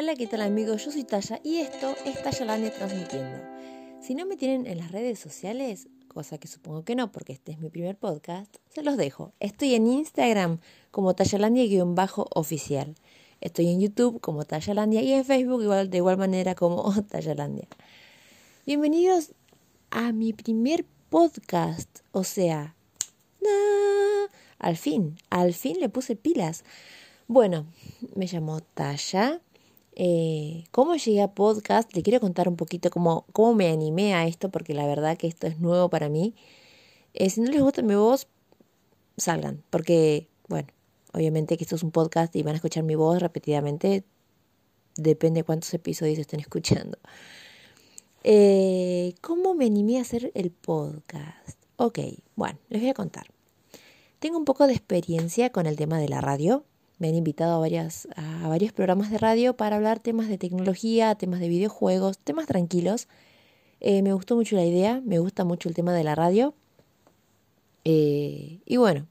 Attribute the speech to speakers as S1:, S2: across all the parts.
S1: Hola, ¿qué tal amigos? Yo soy Taya y esto es Tayalandia transmitiendo. Si no me tienen en las redes sociales, cosa que supongo que no porque este es mi primer podcast, se los dejo. Estoy en Instagram como Tayalandia-oficial. Estoy en YouTube como Tayalandia y en Facebook igual, de igual manera como Tayalandia. Bienvenidos a mi primer podcast, o sea, al fin, al fin le puse pilas. Bueno, me llamo Taya eh, ¿Cómo llegué a podcast? Le quiero contar un poquito cómo, cómo me animé a esto, porque la verdad que esto es nuevo para mí. Eh, si no les gusta mi voz, salgan, porque, bueno, obviamente que esto es un podcast y van a escuchar mi voz repetidamente, depende de cuántos episodios estén escuchando. Eh, ¿Cómo me animé a hacer el podcast? Ok, bueno, les voy a contar. Tengo un poco de experiencia con el tema de la radio. Me han invitado a, varias, a varios programas de radio para hablar temas de tecnología, temas de videojuegos, temas tranquilos. Eh, me gustó mucho la idea, me gusta mucho el tema de la radio. Eh, y bueno,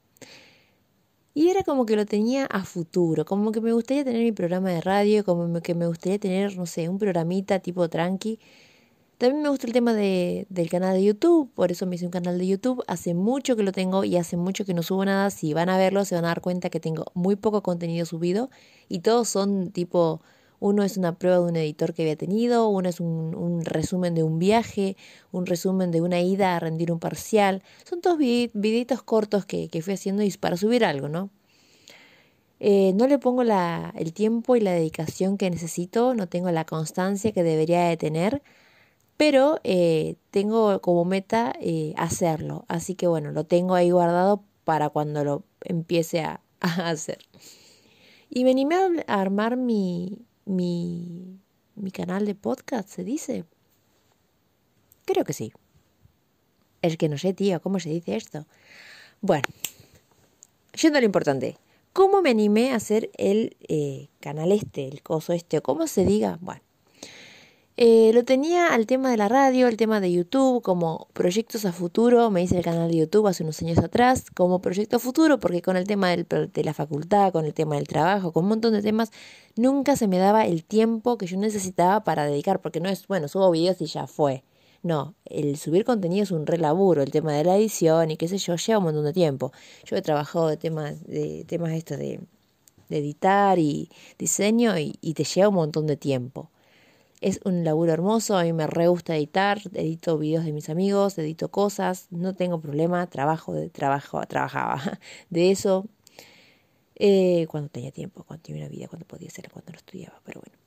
S1: y era como que lo tenía a futuro, como que me gustaría tener mi programa de radio, como que me gustaría tener, no sé, un programita tipo tranqui también me gusta el tema de, del canal de YouTube, por eso me hice un canal de YouTube. Hace mucho que lo tengo y hace mucho que no subo nada. Si van a verlo, se van a dar cuenta que tengo muy poco contenido subido y todos son tipo, uno es una prueba de un editor que había tenido, uno es un, resumen de un viaje, un resumen de una ida a rendir un parcial. Son todos videitos cortos que, que fui haciendo y para subir algo, ¿no? Eh, no le pongo la, el tiempo y la dedicación que necesito, no tengo la constancia que debería de tener pero eh, tengo como meta eh, hacerlo. Así que bueno, lo tengo ahí guardado para cuando lo empiece a, hacer. Y me animé a armar mi, mi, mi canal de podcast, ¿se dice? Creo que sí. Es que no sé, tío, ¿cómo se dice esto? Bueno, yendo a lo importante. ¿Cómo me animé a hacer el eh, canal este, el coso este, o cómo se diga? Bueno, eh, lo tenía al tema de la radio, el tema de YouTube, como proyectos a futuro. Me hice el canal de YouTube hace unos años atrás, como proyecto a futuro, porque con el tema de la facultad, con el tema del trabajo, con un montón de temas, nunca se me daba el tiempo que yo necesitaba para dedicar, porque no es, bueno, subo videos y ya fue. No, el subir contenido es un relaburo, el tema de la edición y qué sé yo, lleva un montón de tiempo. Yo he trabajado de temas, de temas estos de, editar y diseño y te lleva un montón de tiempo. Es un laburo hermoso, a mí me re gusta editar, edito videos de mis amigos, edito cosas, no tengo problema, trabajo de trabajo, trabajaba de eso eh, cuando tenía tiempo, cuando tenía una vida, cuando podía ser, cuando no estudiaba, pero bueno.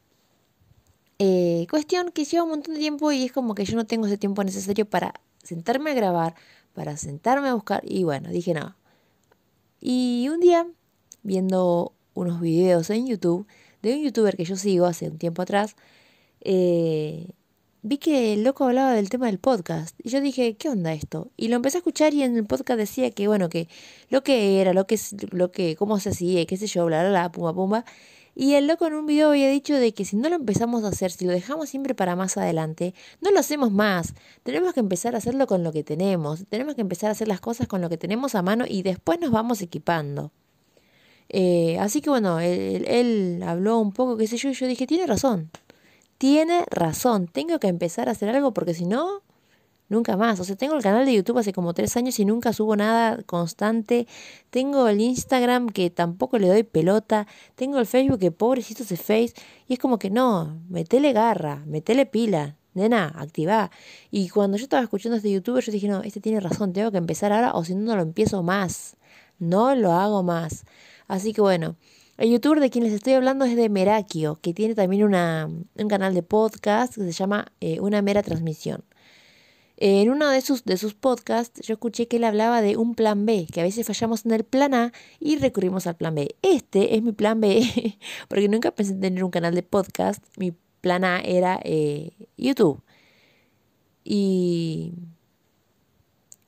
S1: Eh, cuestión que lleva un montón de tiempo y es como que yo no tengo ese tiempo necesario para sentarme a grabar, para sentarme a buscar y bueno, dije no. Y un día, viendo unos videos en YouTube de un youtuber que yo sigo hace un tiempo atrás, eh, vi que el loco hablaba del tema del podcast. Y yo dije, ¿qué onda esto? Y lo empecé a escuchar y en el podcast decía que, bueno, que lo que era, lo que, lo que, cómo se hacía, qué sé yo, bla, bla, bla, pumba, pumba. Y el loco en un video había dicho de que si no lo empezamos a hacer, si lo dejamos siempre para más adelante, no lo hacemos más. Tenemos que empezar a hacerlo con lo que tenemos. Tenemos que empezar a hacer las cosas con lo que tenemos a mano y después nos vamos equipando. Eh, así que bueno, él, él habló un poco, qué sé yo, y yo dije, tiene razón tiene razón, tengo que empezar a hacer algo porque si no, nunca más. O sea, tengo el canal de YouTube hace como tres años y nunca subo nada constante. Tengo el Instagram que tampoco le doy pelota. Tengo el Facebook que pobrecito se face. Y es como que no, metele garra, metele pila. Nena, activa. Y cuando yo estaba escuchando este youtuber, yo dije, no, este tiene razón, tengo que empezar ahora o si no, no lo empiezo más. No lo hago más. Así que bueno, el youtuber de quien les estoy hablando es de Merakio, que tiene también una, un canal de podcast que se llama eh, Una mera transmisión. En uno de sus, de sus podcasts yo escuché que él hablaba de un plan B, que a veces fallamos en el plan A y recurrimos al plan B. Este es mi plan B, porque nunca pensé en tener un canal de podcast. Mi plan A era eh, YouTube. Y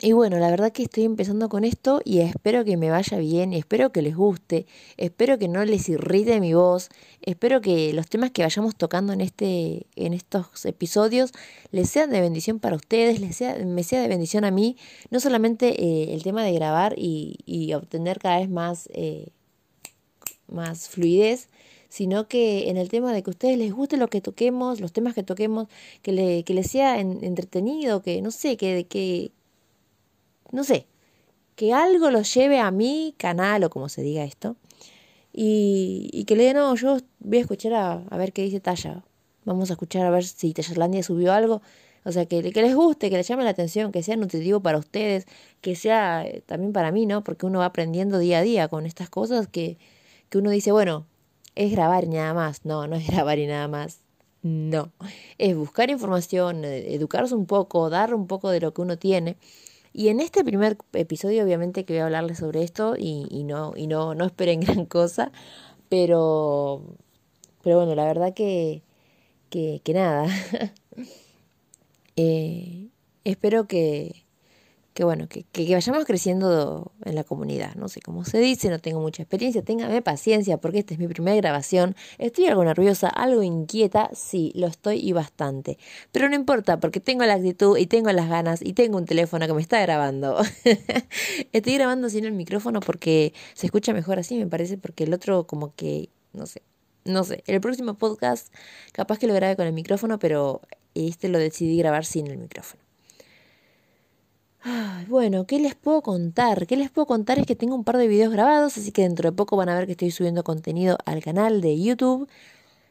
S1: y bueno, la verdad que estoy empezando con esto y espero que me vaya bien, espero que les guste, espero que no les irrite mi voz, espero que los temas que vayamos tocando en este en estos episodios les sean de bendición para ustedes, les sea, me sea de bendición a mí, no solamente eh, el tema de grabar y, y obtener cada vez más, eh, más fluidez, sino que en el tema de que a ustedes les guste lo que toquemos, los temas que toquemos, que, le, que les sea entretenido, que no sé, que, que, no sé, que algo los lleve a mi canal o como se diga esto, y, que le digan, no, yo voy a escuchar a, a ver qué dice Talla, vamos a escuchar a ver si Tallarlandia subió algo, o sea, que, que les guste, que les llame la atención, que sea nutritivo para ustedes, que sea eh, también para mí, ¿no? Porque uno va aprendiendo día a día con estas cosas que, que uno dice, bueno, es grabar y nada más. No, no es grabar y nada más. No. Es buscar información, eh, educarse un poco, dar un poco de lo que uno tiene. Y en este primer episodio, obviamente, que voy a hablarles sobre esto y, no, y no, no esperen gran cosa, pero, pero bueno, la verdad que, que, que nada. eh, espero que, que bueno, que, que, vayamos creciendo en la comunidad. No sé cómo se dice, no tengo mucha experiencia, téngame paciencia porque esta es mi primera grabación. Estoy algo nerviosa, algo inquieta, sí, lo estoy y bastante. Pero no importa porque tengo la actitud y tengo las ganas y tengo un teléfono que me está grabando. estoy grabando sin el micrófono porque se escucha mejor así, me parece, porque el otro como que, no sé. No sé, el próximo podcast capaz que lo grabe con el micrófono, pero este lo decidí grabar sin el micrófono. Bueno, ¿qué les puedo contar? ¿Qué les puedo contar? Es que tengo un par de videos grabados, así que dentro de poco van a ver que estoy subiendo contenido al canal de YouTube.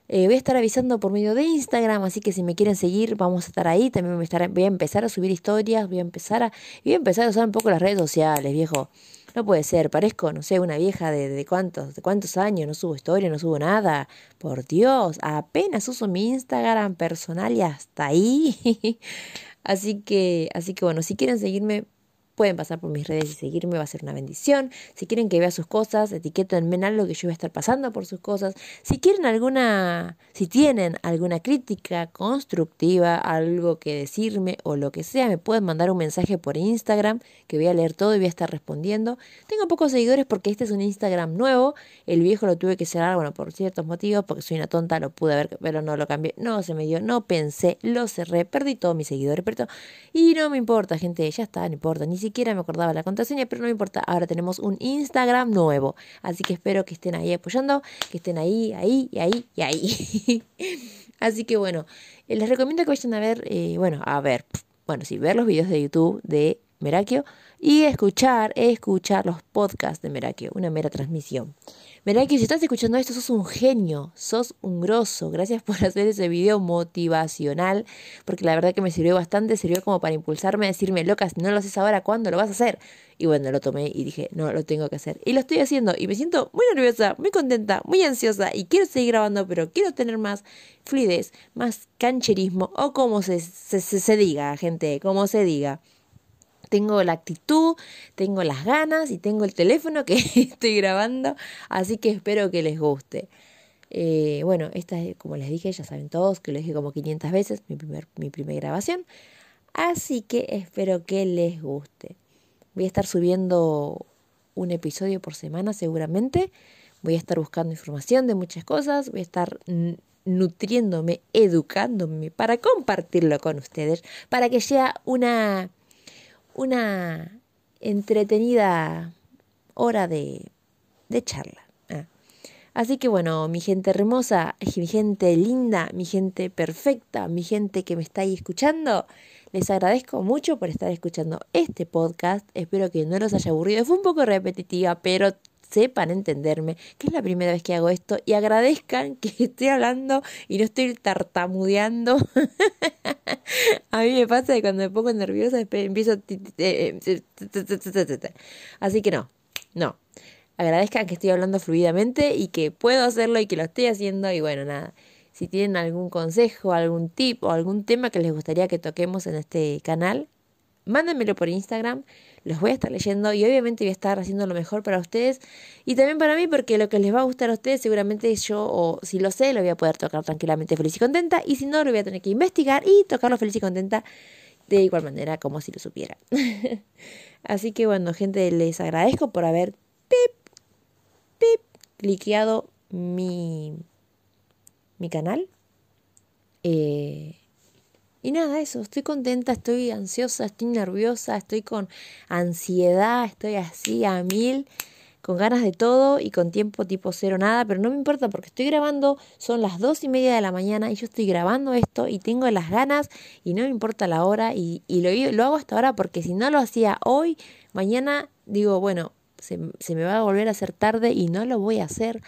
S1: Eh, voy a estar avisando por medio de Instagram, así que si me quieren seguir, vamos a estar ahí. También voy a, estar, voy a empezar a subir historias, voy a empezar a, voy a empezar a usar un poco las redes sociales, viejo. No puede ser, parezco, no sé, una vieja de, de cuántos, de cuántos años, no subo historia, no subo nada. Por Dios, apenas uso mi Instagram personal y hasta ahí. Así que, así que bueno, si quieren seguirme, pueden pasar por mis redes y seguirme, va a ser una bendición. Si quieren que vea sus cosas, etiquétenme en algo que yo voy a estar pasando por sus cosas. Si quieren alguna, si tienen alguna crítica constructiva, algo que decirme o lo que sea, me pueden mandar un mensaje por Instagram que voy a leer todo y voy a estar respondiendo. Tengo pocos seguidores porque este es un Instagram nuevo. El viejo lo tuve que cerrar, bueno, por ciertos motivos, porque soy una tonta, lo pude ver, pero no lo cambié. No se me dio, no pensé, lo cerré, perdí todos mis seguidores, pero y no me importa, gente, ya está, no importa, ni siquiera me acordaba la contraseña, pero no importa, ahora tenemos un Instagram nuevo, así que espero que estén ahí apoyando, que estén ahí, ahí, y ahí, y ahí. así que bueno, eh, les recomiendo que vayan a ver, eh, bueno, a ver, bueno, sí, ver los videos de YouTube de Merakio y escuchar, escuchar los podcasts de Merakio, una mera transmisión. Merakio, si estás escuchando esto, sos un genio, sos un grosso. Gracias por hacer ese video motivacional, porque la verdad que me sirvió bastante, sirvió como para impulsarme a decirme, loca, si no lo haces ahora, ¿cuándo lo vas a hacer? Y bueno, lo tomé y dije, no, lo tengo que hacer. Y lo estoy haciendo y me siento muy nerviosa, muy contenta, muy ansiosa y quiero seguir grabando, pero quiero tener más fluidez, más cancherismo o como se, se, se, se diga, gente, como se diga tengo la actitud, tengo las ganas y tengo el teléfono que estoy grabando, así que espero que les guste. Eh, bueno, esta es, como les dije, ya saben todos que lo dije como 500 veces, mi primer, mi primera grabación, así que espero que les guste. Voy a estar subiendo un episodio por semana seguramente, voy a estar buscando información de muchas cosas, voy a estar nutriéndome, educándome para compartirlo con ustedes, para que sea una una entretenida hora de, de charla. Ah. Así que bueno, mi gente hermosa, mi gente linda, mi gente perfecta, mi gente que me está escuchando, les agradezco mucho por estar escuchando este podcast. Espero que no los haya aburrido. Fue un poco repetitiva, pero sepan entenderme, que es la primera vez que hago esto y agradezcan que estoy hablando y no estoy tartamudeando. A mí me pasa que cuando me pongo nerviosa empiezo... Así que no, no. Agradezcan que estoy hablando fluidamente y que puedo hacerlo y que lo estoy haciendo y bueno, nada. Si tienen algún consejo, algún tip o algún tema que les gustaría que toquemos en este canal, mándenmelo por Instagram los voy a estar leyendo y obviamente voy a estar haciendo lo mejor para ustedes y también para mí porque lo que les va a gustar a ustedes seguramente yo o si lo sé lo voy a poder tocar tranquilamente feliz y contenta y si no lo voy a tener que investigar y tocarlo feliz y contenta de igual manera como si lo supiera. Así que bueno gente les agradezco por haber pip pip cliqueado mi mi canal. Eh, y nada, eso, estoy contenta, estoy ansiosa, estoy nerviosa, estoy con ansiedad, estoy así a mil con ganas de todo y con tiempo tipo cero nada, pero no me importa porque estoy grabando, son las dos y media de la mañana y yo estoy grabando esto y tengo las ganas y no me importa la hora y, y lo, hago hasta ahora porque si no lo hacía hoy, mañana digo, bueno, se, se me va a volver a hacer tarde y no lo voy a hacer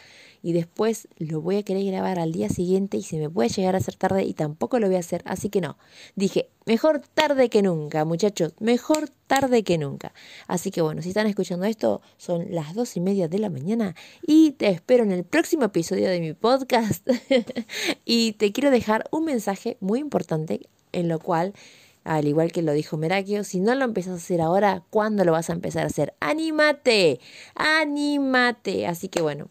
S1: y después lo voy a querer grabar al día siguiente y se me puede llegar a hacer tarde y tampoco lo voy a hacer, así que no. Dije, mejor tarde que nunca, muchachos, mejor tarde que nunca. Así que bueno, si están escuchando esto, son las dos y media de la mañana y te espero en el próximo episodio de mi podcast. y te quiero dejar un mensaje muy importante en lo cual al igual que lo dijo Merakio, si no lo empezás a hacer ahora, ¿cuándo lo vas a empezar a hacer? ¡Anímate! ¡Anímate! Así que bueno,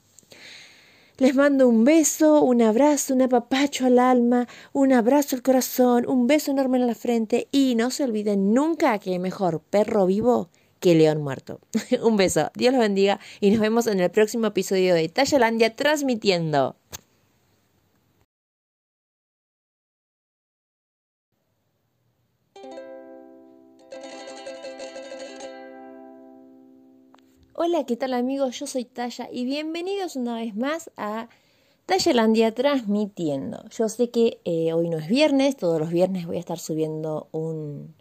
S1: les mando un beso, un abrazo, un apapacho al alma, un abrazo al corazón, un beso enorme en la frente y no se olviden nunca que mejor perro vivo que león muerto. un beso, Dios los bendiga y nos vemos en el próximo episodio de Tayalandia transmitiendo. Hola, ¿qué tal amigos? Yo soy Taya y bienvenidos una vez más a Tayalandia transmitiendo. Yo sé que eh, hoy no es viernes, todos los viernes voy a estar subiendo un,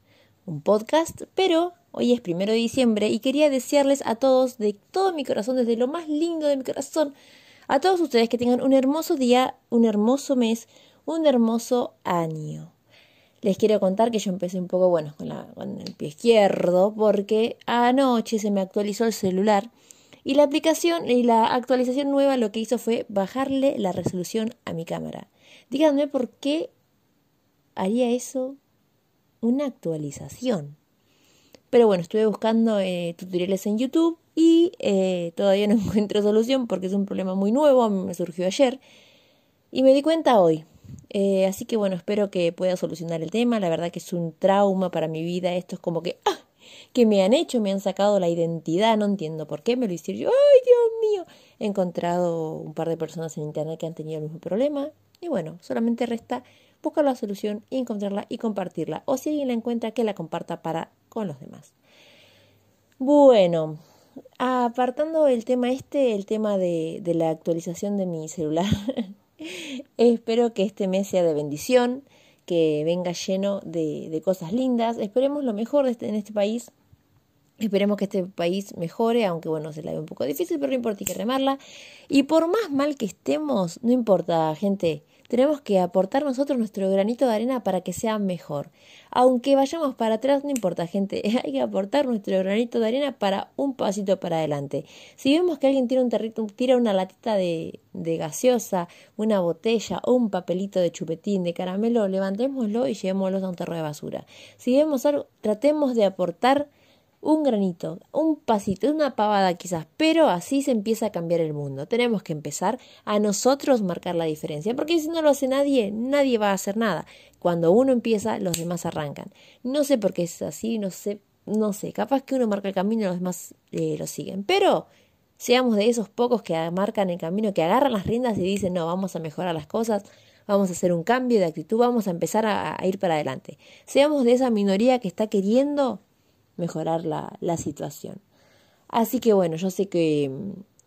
S1: un podcast, pero hoy es primero de diciembre y quería desearles a todos de todo mi corazón, desde lo más lindo de mi corazón, a todos ustedes que tengan un hermoso día, un hermoso mes, un hermoso año. Les quiero contar que yo empecé un poco, bueno, con, la, con el pie izquierdo, porque anoche se me actualizó el celular y la aplicación y la actualización nueva lo que hizo fue bajarle la resolución a mi cámara. Díganme por qué haría eso una actualización. Pero bueno, estuve buscando eh, tutoriales en YouTube y eh, todavía no encuentro solución porque es un problema muy nuevo, me surgió ayer. Y me di cuenta hoy. Eh, así que bueno, espero que pueda solucionar el tema. La verdad que es un trauma para mi vida. Esto es como que, ¡ah! que me han hecho, me han sacado la identidad, no entiendo por qué me lo hicieron yo. ¡Ay, Dios mío! He encontrado un par de personas en internet que han tenido el mismo problema. Y bueno, solamente resta buscar la solución y encontrarla y compartirla. O si alguien la encuentra, que la comparta para con los demás. Bueno, apartando el tema este, el tema de, de la actualización de mi celular. Espero que este mes sea de bendición, que venga lleno de, cosas lindas. Esperemos lo mejor este, en este país. Esperemos que este país mejore, aunque bueno, se la ve un poco difícil, pero no importa, hay que remarla. Y por más mal que estemos, no importa, gente, tenemos que aportar nosotros nuestro granito de arena para que sea mejor. Aunque vayamos para atrás, no importa, gente, hay que aportar nuestro granito de arena para un pasito para adelante. Si vemos que alguien tira un territo, tira una latita de, de gaseosa, una botella o un papelito de chupetín, de caramelo, levantémoslo y llevémoslo a un terreno de basura. Si vemos algo, tratemos de aportar un granito, un pasito, una pavada quizás, pero así se empieza a cambiar el mundo. Tenemos que empezar a nosotros marcar la diferencia, porque si no lo hace nadie, nadie va a hacer nada. Cuando uno empieza, los demás arrancan. No sé por qué es así, no sé, no sé, capaz que uno marca el camino y los demás eh, lo siguen, pero seamos de esos pocos que marcan el camino, que agarran las riendas y dicen, no, vamos a mejorar las cosas, vamos a hacer un cambio de actitud, vamos a empezar a ir para adelante. Seamos de esa minoría que está queriendo mejorar la, la situación. Así que bueno, yo sé que,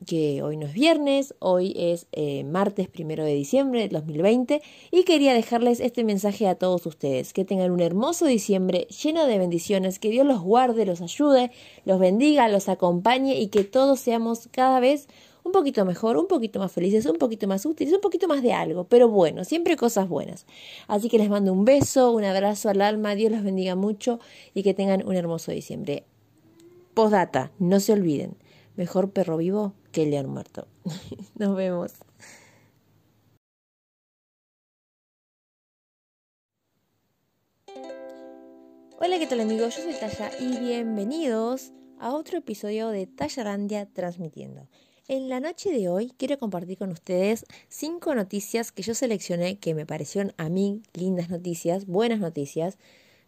S1: que hoy no es viernes, hoy es eh, martes primero de diciembre del 2020 y quería dejarles este mensaje a todos ustedes, que tengan un hermoso diciembre lleno de bendiciones, que Dios los guarde, los ayude, los bendiga, los acompañe y que todos seamos cada vez un poquito mejor, un poquito más felices, un poquito más útiles, un poquito más de algo, pero bueno, siempre cosas buenas. Así que les mando un beso, un abrazo al alma, Dios los bendiga mucho y que tengan un hermoso diciembre. Postdata, no se olviden, mejor perro vivo que león muerto. Nos vemos. Hola, ¿qué tal amigos? Yo soy Taya y bienvenidos a otro episodio de Tayarandia Transmitiendo. En la noche de hoy quiero compartir con ustedes cinco noticias que yo seleccioné que me parecieron a mí lindas noticias, buenas noticias,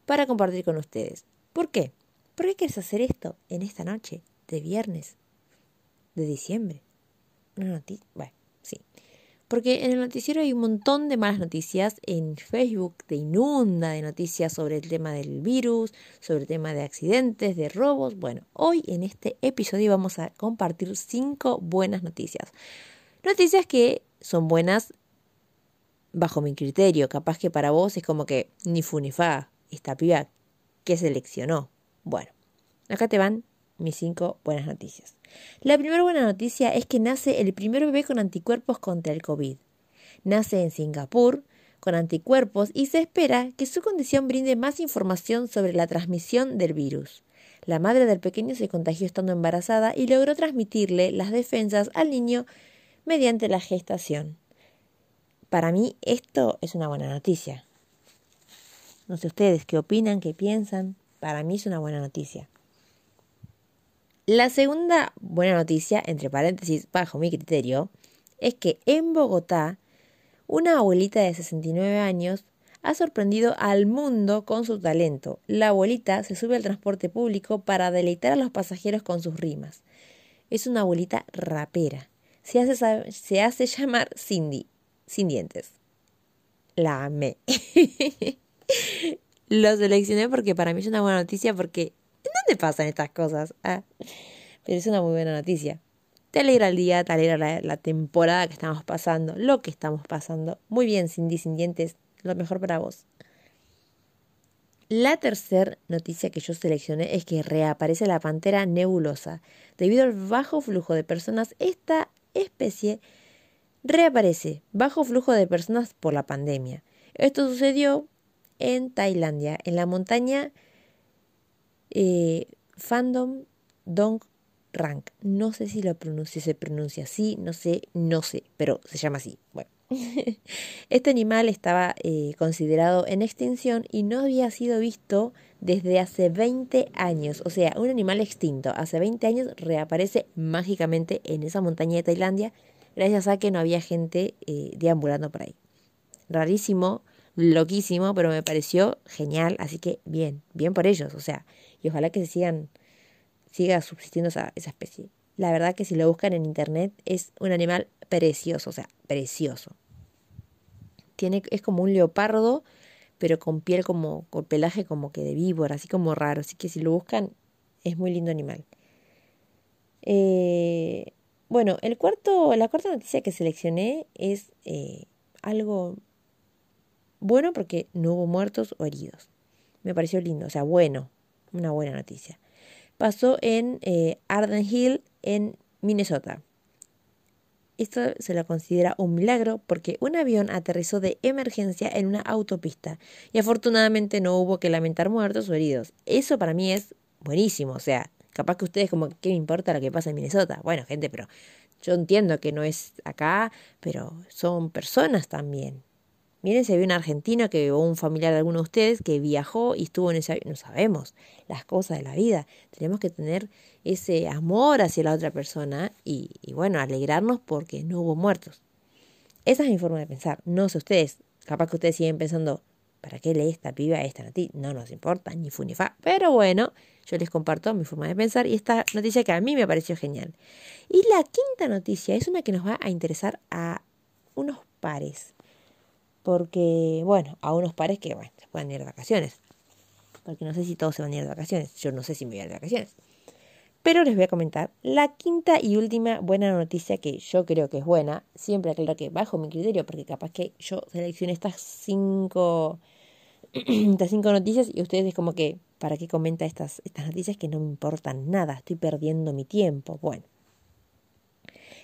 S1: para compartir con ustedes. ¿Por qué? ¿Por qué quieres hacer esto en esta noche de viernes de diciembre? Una noticia. Bueno, sí. Porque en el noticiero hay un montón de malas noticias. En Facebook te inunda de noticias sobre el tema del virus, sobre el tema de accidentes, de robos. Bueno, hoy en este episodio vamos a compartir cinco buenas noticias. Noticias que son buenas bajo mi criterio. Capaz que para vos es como que ni fu ni fa. Esta piba que seleccionó. Bueno, acá te van mis cinco buenas noticias. La primera buena noticia es que nace el primer bebé con anticuerpos contra el COVID. Nace en Singapur con anticuerpos y se espera que su condición brinde más información sobre la transmisión del virus. La madre del pequeño se contagió estando embarazada y logró transmitirle las defensas al niño mediante la gestación. Para mí esto es una buena noticia. No sé ustedes qué opinan, qué piensan. Para mí es una buena noticia. La segunda buena noticia, entre paréntesis, bajo mi criterio, es que en Bogotá, una abuelita de 69 años ha sorprendido al mundo con su talento. La abuelita se sube al transporte público para deleitar a los pasajeros con sus rimas. Es una abuelita rapera. Se hace, se hace llamar Cindy, sin dientes. La amé. Lo seleccioné porque para mí es una buena noticia porque dónde pasan estas cosas? Ah, pero es una muy buena noticia. Te alegra el día, te alegra la, temporada que estamos pasando, lo que estamos pasando. Muy bien, sin dientes, lo mejor para vos. La tercera noticia que yo seleccioné es que reaparece la pantera nebulosa. Debido al bajo flujo de personas, esta especie reaparece bajo flujo de personas por la pandemia. Esto sucedió en Tailandia, en la montaña eh, Fandom Dong Rank. No sé si lo se pronuncia así, no sé, no sé, pero se llama así. Bueno. este animal estaba eh, considerado en extinción y no había sido visto desde hace 20 años. O sea, un animal extinto hace 20 años reaparece mágicamente en esa montaña de Tailandia gracias a que no había gente eh, deambulando por ahí. Rarísimo, loquísimo, pero me pareció genial, así que bien, bien por ellos, o sea, ojalá que sigan, siga subsistiendo esa, esa especie. La verdad que si lo buscan en internet es un animal precioso, o sea, precioso. Tiene, es como un leopardo, pero con piel como, con pelaje como que de víbora, así como raro. Así que si lo buscan, es muy lindo animal. Eh, bueno, el cuarto, la cuarta noticia que seleccioné es eh, algo bueno porque no hubo muertos o heridos. Me pareció lindo, o sea, bueno, una buena noticia. Pasó en eh, Arden Hill, en Minnesota. Esto se lo considera un milagro porque un avión aterrizó de emergencia en una autopista y afortunadamente no hubo que lamentar muertos o heridos. Eso para mí es buenísimo, o sea, Capaz que ustedes como, ¿qué me importa lo que pasa en Minnesota? Bueno, gente, pero yo entiendo que no es acá, pero son personas también. Miren, se ve un argentino que, o un familiar de alguno de ustedes que viajó y estuvo en ese avión. No sabemos las cosas de la vida. Tenemos que tener ese amor hacia la otra persona y, y bueno, alegrarnos porque no hubo muertos. Esa es mi forma de pensar. No sé ustedes. Capaz que ustedes siguen pensando, ¿para qué lee esta piba esta noticia? No nos importa, ni fu ni fa. Pero bueno, yo les comparto mi forma de pensar y esta noticia que a mí me pareció genial. Y la quinta noticia es una que nos va a interesar a unos pares. Porque, bueno, a unos pares que, bueno, se pueden ir de vacaciones. Porque no sé si todos se van a ir de vacaciones. Yo no sé si me voy a ir de vacaciones. Pero les voy a comentar la quinta y última buena noticia que yo creo que es buena. Siempre aclaro que bajo mi criterio, porque capaz que yo seleccioné estas cinco, estas cinco noticias y ustedes es como que, ¿para qué comenta estas, estas noticias que no me importan nada? Estoy perdiendo mi tiempo. Bueno.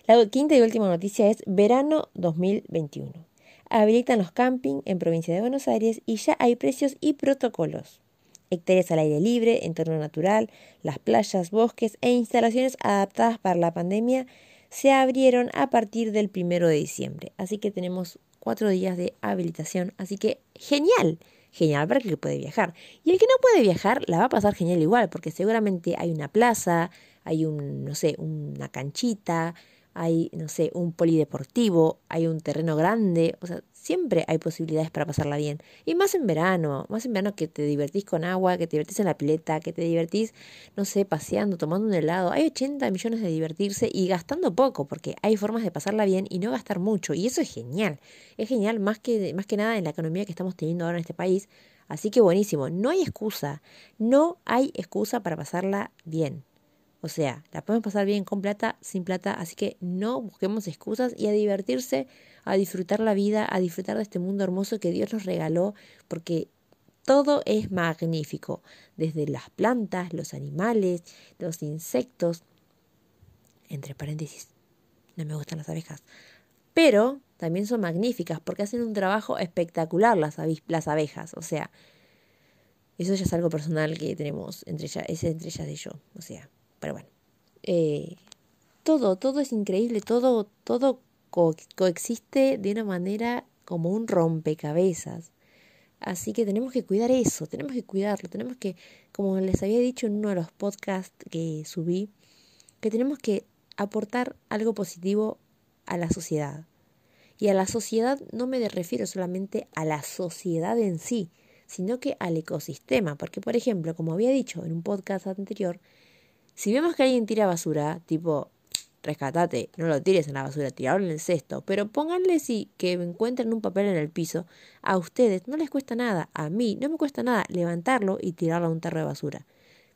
S1: La quinta y última noticia es verano 2021. Habilitan los camping en provincia de Buenos Aires y ya hay precios y protocolos hectáreas al aire libre, entorno natural, las playas, bosques e instalaciones adaptadas para la pandemia se abrieron a partir del primero de diciembre. Así que tenemos cuatro días de habilitación. Así que genial, genial para el que puede viajar. Y el que no puede viajar la va a pasar genial igual, porque seguramente hay una plaza, hay un, no sé, una canchita, hay, no sé, un polideportivo, hay un terreno grande, o sea, siempre hay posibilidades para pasarla bien. Y más en verano, más en verano que te divertís con agua, que te divertís en la pileta, que te divertís, no sé, paseando, tomando un helado. Hay 80 millones de divertirse y gastando poco, porque hay formas de pasarla bien y no gastar mucho. Y eso es genial. Es genial más que, más que nada en la economía que estamos teniendo ahora en este país. Así que buenísimo, no hay excusa, no hay excusa para pasarla bien. O sea, la podemos pasar bien con plata, sin plata, así que no busquemos excusas y a divertirse, a disfrutar la vida, a disfrutar de este mundo hermoso que Dios nos regaló, porque todo es magnífico, desde las plantas, los animales, los insectos, entre paréntesis, no me gustan las abejas, pero también son magníficas porque hacen un trabajo espectacular las, abejas, o sea, eso ya es algo personal que tenemos entre ellas, es entre ellas y yo, o sea, pero bueno. Eh, todo, todo es increíble, todo, todo coexiste de una manera como un rompecabezas. Así que tenemos que cuidar eso, tenemos que cuidarlo, tenemos que, como les había dicho en uno de los podcasts que subí, que tenemos que aportar algo positivo a la sociedad. Y a la sociedad no me refiero solamente a la sociedad en sí, sino que al ecosistema. Porque, por ejemplo, como había dicho en un podcast anterior, si vemos que alguien tira basura, tipo, rescatate, no lo tires en la basura, tirarlo en el cesto, pero pónganle si que encuentren un papel en el piso, a ustedes no les cuesta nada, a mí no me cuesta nada levantarlo y tirarlo a un tarro de basura.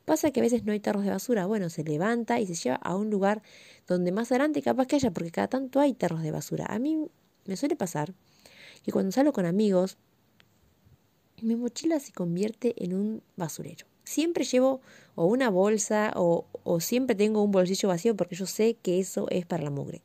S1: Pasa que a veces no hay tarros de basura, bueno, se levanta y se lleva a un lugar donde más adelante capaz que haya, porque cada tanto hay tarros de basura. A mí me suele pasar que cuando salgo con amigos, mi mochila se convierte en un basurero siempre llevo o una bolsa o, o siempre tengo un bolsillo vacío porque yo sé que eso es para la mugre.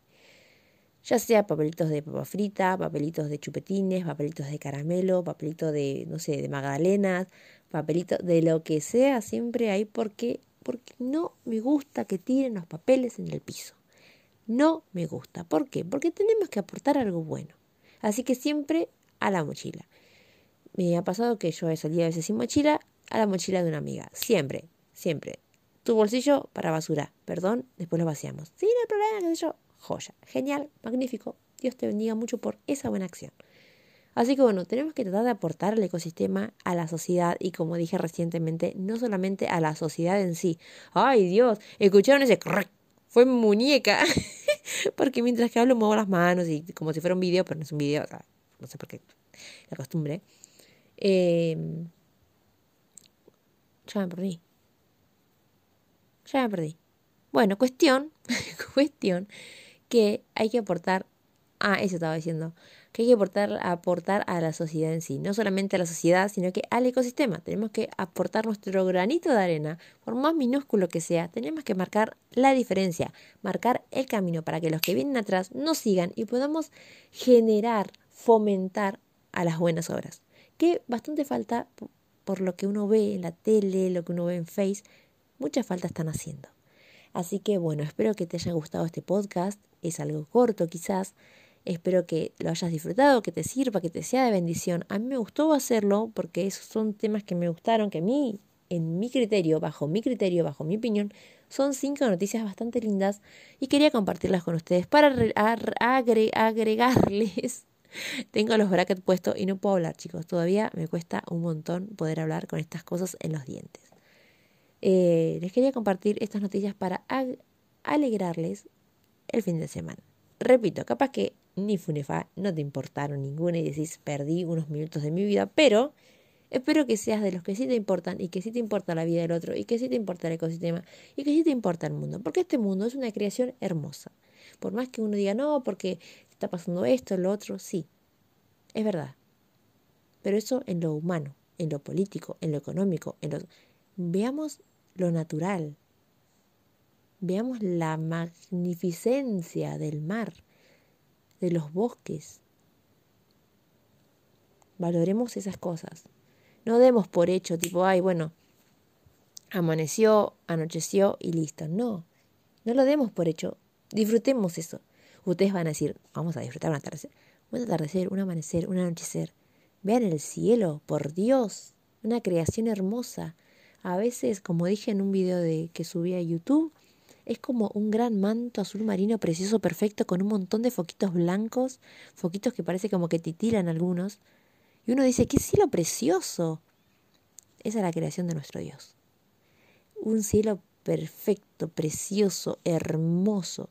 S1: Ya sea papelitos de papa frita, papelitos de chupetines, papelitos de caramelo, papelitos de, no sé, de magdalenas, papelitos de lo que sea, siempre hay porque, porque no me gusta que tiren los papeles en el piso. No me gusta. ¿Por qué? Porque tenemos que aportar algo bueno. Así que siempre a la mochila. Me ha pasado que yo salido a veces sin mochila a la mochila de una amiga. Siempre, siempre. Tu bolsillo para basura. Perdón, después lo vaciamos. Sí, no hay problema, qué sé yo. Joya. Genial, magnífico. Dios te bendiga mucho por esa buena acción. Así que bueno, tenemos que tratar de aportar al ecosistema, a la sociedad y como dije recientemente, no solamente a la sociedad en sí. ¡Ay Dios! ¿Escucharon ese Fue muñeca. Porque mientras que hablo muevo las manos y como si fuera un video, pero no es un video, no sé por qué, la costumbre. Eh, ya me perdí. Ya me perdí. Bueno, cuestión, cuestión que hay que aportar, ah, eso estaba diciendo, que hay que aportar, aportar a la sociedad en sí, no solamente a la sociedad, sino que al ecosistema. Tenemos que aportar nuestro granito de arena, por más minúsculo que sea, tenemos que marcar la diferencia, marcar el camino para que los que vienen atrás nos sigan y podamos generar, fomentar a las buenas obras, que bastante falta por lo que uno ve en la tele, lo que uno ve en Face, mucha falta están haciendo. Así que bueno, espero que te haya gustado este podcast. Es algo corto quizás. Espero que lo hayas disfrutado, que te sirva, que te sea de bendición. A mí me gustó hacerlo porque esos son temas que me gustaron, que a mí, en mi criterio, bajo mi criterio, bajo mi opinión, son cinco noticias bastante lindas y quería compartirlas con ustedes para agregarles Tengo los brackets puestos y no puedo hablar, chicos. Todavía me cuesta un montón poder hablar con estas cosas en los dientes. Eh, les quería compartir estas noticias para alegrarles el fin de semana. Repito, capaz que ni Funefa no te importaron ninguna y decís perdí unos minutos de mi vida, pero espero que seas de los que sí te importan y que sí te importa la vida del otro y que sí te importa el ecosistema y que sí te importa el mundo, porque este mundo es una creación hermosa. Por más que uno diga no, porque está pasando esto, lo otro, sí, es verdad. Pero eso en lo humano, en lo político, en lo económico, en lo... Veamos lo natural. Veamos la magnificencia del mar, de los bosques. Valoremos esas cosas. No demos por hecho, tipo, ay, bueno, amaneció, anocheció y listo. No, no lo demos por hecho. Disfrutemos eso. Ustedes van a decir, vamos a disfrutar un atardecer. Un atardecer, un amanecer, un anochecer. Vean el cielo, por Dios. Una creación hermosa. A veces, como dije en un video de, que subí a YouTube, Es como un gran manto azul marino precioso, perfecto, con un montón de foquitos blancos, foquitos que parece como que titilan algunos. Y uno dice, qué cielo precioso. Esa es la creación de nuestro Dios. Un cielo perfecto, precioso, hermoso.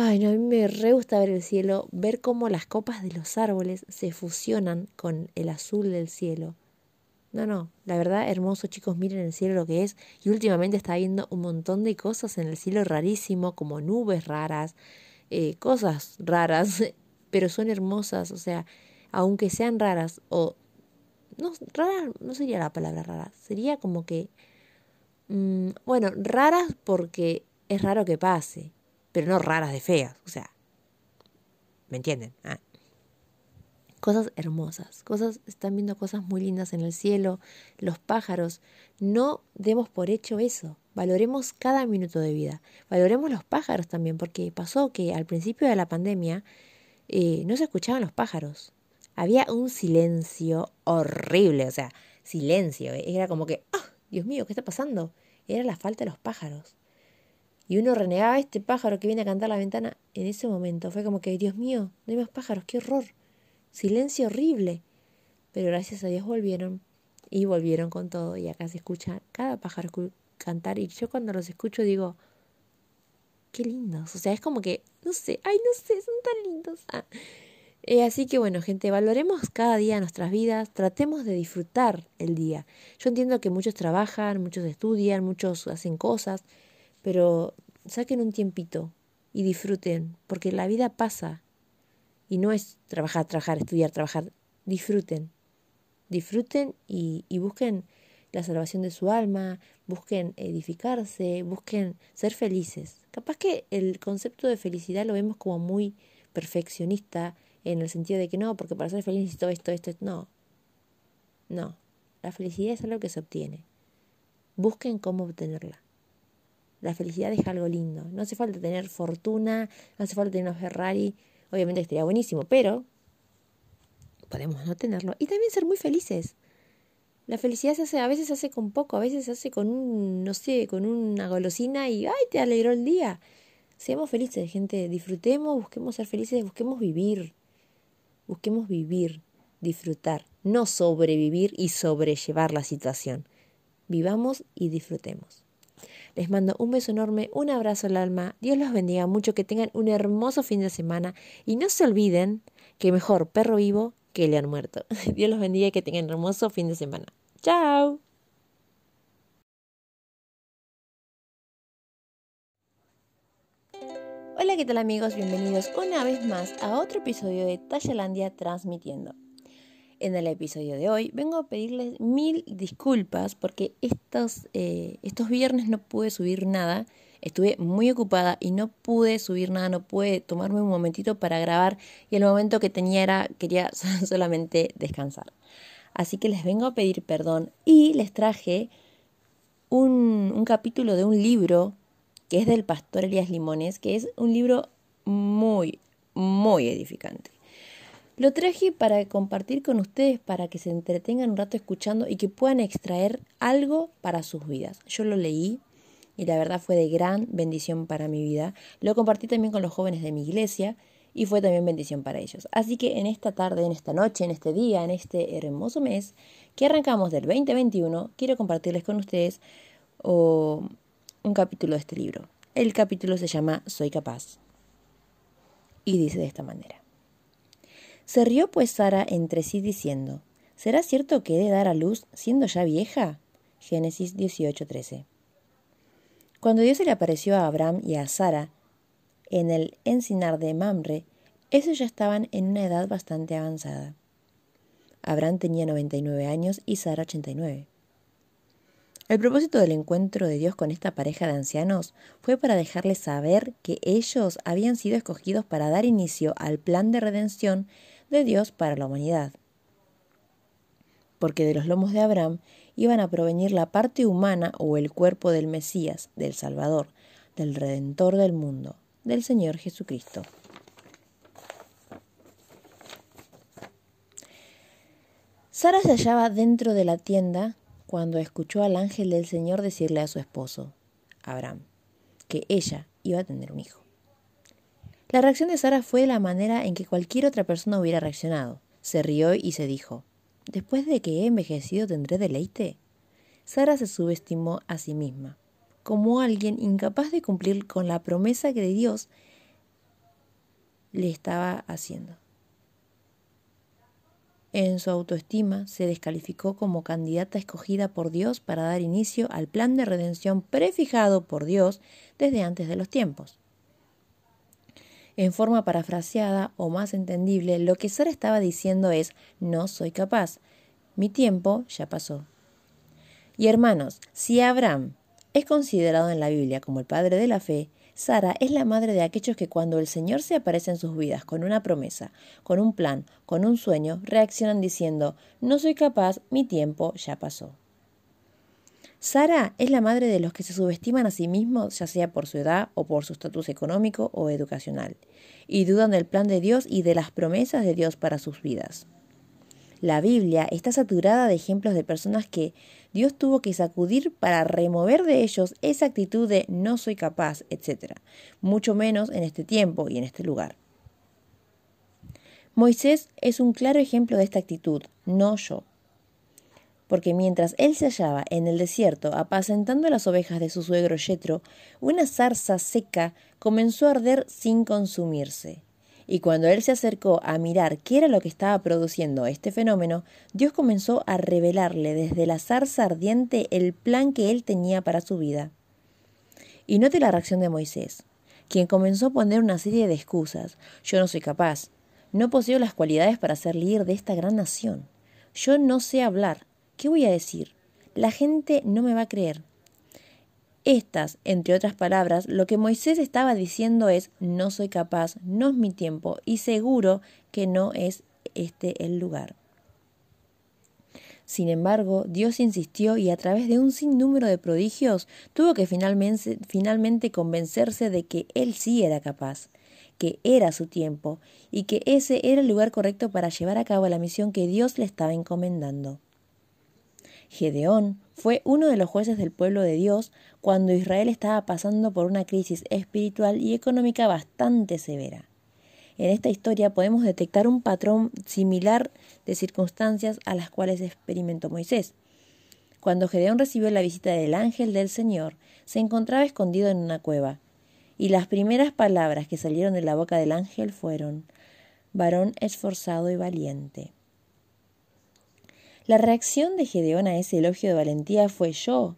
S1: Ay, no, a mí me re gusta ver el cielo, ver cómo las copas de los árboles se fusionan con el azul del cielo. No, no, la verdad, hermoso, chicos, miren el cielo lo que es. Y últimamente está viendo un montón de cosas en el cielo rarísimo, como nubes raras, eh, cosas raras, pero son hermosas, o sea, aunque sean raras, o no, raras no sería la palabra rara, sería como que, mm, bueno, raras porque es raro que pase, pero no raras de feas, o sea, ¿me entienden? Ah. Cosas hermosas, cosas, están viendo cosas muy lindas en el cielo, los pájaros, no demos por hecho eso, valoremos cada minuto de vida, valoremos los pájaros también, porque pasó que al principio de la pandemia eh, no se escuchaban los pájaros, había un silencio horrible, o sea, silencio, eh, era como que, ¡ah! Dios mío, ¿qué está pasando? Era la falta de los pájaros. Y uno renegaba este pájaro que viene a cantar la ventana. En ese momento fue como que, Dios mío, no hay más pájaros, qué horror. Silencio horrible. Pero gracias a Dios volvieron y volvieron con todo. Y acá se escucha cada pájaro cantar. Y yo cuando los escucho digo, qué lindos. O sea, es como que, no sé, ay, no sé, son tan lindos. Ah. Eh, así que bueno, gente, valoremos cada día nuestras vidas, tratemos de disfrutar el día. Yo entiendo que muchos trabajan, muchos estudian, muchos hacen cosas, pero saquen un tiempito y disfruten, porque la vida pasa y no es trabajar, trabajar, estudiar, trabajar. Disfruten, disfruten y, y busquen la salvación de su alma, busquen edificarse, busquen ser felices. Capaz que el concepto de felicidad lo vemos como muy perfeccionista, en el sentido de que no, porque para ser feliz necesito esto, esto, esto. No. No. La felicidad es algo que se obtiene. Busquen cómo obtenerla. La felicidad es algo lindo. No hace falta tener fortuna, no hace falta tener una Ferrari. Obviamente estaría buenísimo, pero podemos no tenerlo. Y también ser muy felices. La felicidad se hace, a veces se hace con poco, a veces se hace con un, no sé, con una golosina y ¡ay! te alegró el día. Seamos felices, gente. Disfrutemos, busquemos ser felices, busquemos vivir. Busquemos vivir, disfrutar, no sobrevivir y sobrellevar la situación. Vivamos y disfrutemos. Les mando un beso enorme, un abrazo al alma, Dios los bendiga mucho, que tengan un hermoso fin de semana y no se olviden que mejor perro vivo que león muerto. Dios los bendiga y que tengan un hermoso fin de semana. Chao. Hola, ¿qué tal amigos? Bienvenidos una vez más a otro episodio de Tallalandia Transmitiendo. En el episodio de hoy vengo a pedirles mil disculpas porque estos, eh, estos viernes no pude subir nada. Estuve muy ocupada y no pude subir nada, no pude tomarme un momentito para grabar y el momento que tenía era quería solamente descansar. Así que les vengo a pedir perdón y les traje un, un capítulo de un libro que es del pastor Elías Limones, que es un libro muy, muy edificante. Lo traje para compartir con ustedes, para que se entretengan un rato escuchando y que puedan extraer algo para sus vidas. Yo lo leí y la verdad fue de gran bendición para mi vida. Lo compartí también con los jóvenes de mi iglesia y fue también bendición para ellos. Así que en esta tarde, en esta noche, en este día, en este hermoso mes que arrancamos del 2021, quiero compartirles con ustedes un capítulo de este libro. El capítulo se llama Soy capaz. Y dice de esta manera. Se rió pues Sara entre sí diciendo, ¿será cierto que he de dar a luz siendo ya vieja? Génesis 18:13. Cuando Dios se le apareció a Abraham y a Sara en el encinar de Mamre, ellos ya estaban en una edad bastante avanzada. Abraham tenía 99 años y Sara 89. El propósito del encuentro de Dios con esta pareja de ancianos fue para dejarles saber que ellos habían sido escogidos para dar inicio al plan de redención de Dios para la humanidad. Porque de los lomos de Abraham iban a provenir la parte humana o el cuerpo del Mesías, del Salvador, del Redentor del mundo, del Señor Jesucristo. Sara se hallaba dentro de la tienda cuando escuchó al ángel del Señor decirle a su esposo, Abraham, que ella iba a tener un hijo. La reacción de Sara fue la manera en que cualquier otra persona hubiera reaccionado. Se rió y se dijo, ¿después de que he envejecido tendré deleite? Sara se subestimó a sí misma, como alguien incapaz de cumplir con la promesa que Dios le estaba haciendo. En su autoestima se descalificó como candidata escogida por Dios para dar inicio al plan de redención prefijado por Dios desde antes de los tiempos. En forma parafraseada o más entendible, lo que Sara estaba diciendo es, no soy capaz, mi tiempo ya pasó. Y hermanos, si Abraham es considerado en la Biblia como el padre de la fe, Sara es la madre de aquellos que cuando el Señor se aparece en sus vidas con una promesa, con un plan, con un sueño, reaccionan diciendo, no soy capaz, mi tiempo ya pasó. Sara es la madre de los que se subestiman a sí mismos, ya sea por su edad o por su estatus económico o educacional, y dudan del plan de Dios y de las promesas de Dios para sus vidas. La Biblia está saturada de ejemplos de personas que Dios tuvo que sacudir para remover de ellos esa actitud de no soy capaz, etc. Mucho menos en este tiempo y en este lugar. Moisés es un claro ejemplo de esta actitud, no yo. Porque mientras él se hallaba en el desierto apacentando las ovejas de su suegro Yetro, una zarza seca comenzó a arder sin consumirse. Y cuando él se acercó a mirar qué era lo que estaba produciendo este fenómeno, Dios comenzó a revelarle desde la zarza ardiente el plan que él tenía para su vida. Y note la reacción de Moisés, quien comenzó a poner una serie de excusas. Yo no soy capaz. No poseo las cualidades para ser líder de esta gran nación. Yo no sé hablar. ¿Qué voy a decir? La gente no me va a creer. Estas, entre otras palabras, lo que Moisés estaba diciendo es no soy capaz, no es mi tiempo y seguro que no es este el lugar. Sin embargo, Dios insistió y a través de un sinnúmero de prodigios tuvo que finalmente, finalmente convencerse de que él sí era capaz, que era su tiempo y que ese era el lugar correcto para llevar a cabo la misión que Dios le estaba encomendando. Gedeón fue uno de los jueces del pueblo de Dios cuando Israel estaba pasando por una crisis espiritual y económica bastante severa. En esta historia podemos detectar un patrón similar de circunstancias a las cuales experimentó Moisés. Cuando Gedeón recibió la visita del ángel del Señor, se encontraba escondido en una cueva, y las primeras palabras que salieron de la boca del ángel fueron varón esforzado y valiente. La reacción de Gedeón a ese elogio de valentía fue yo.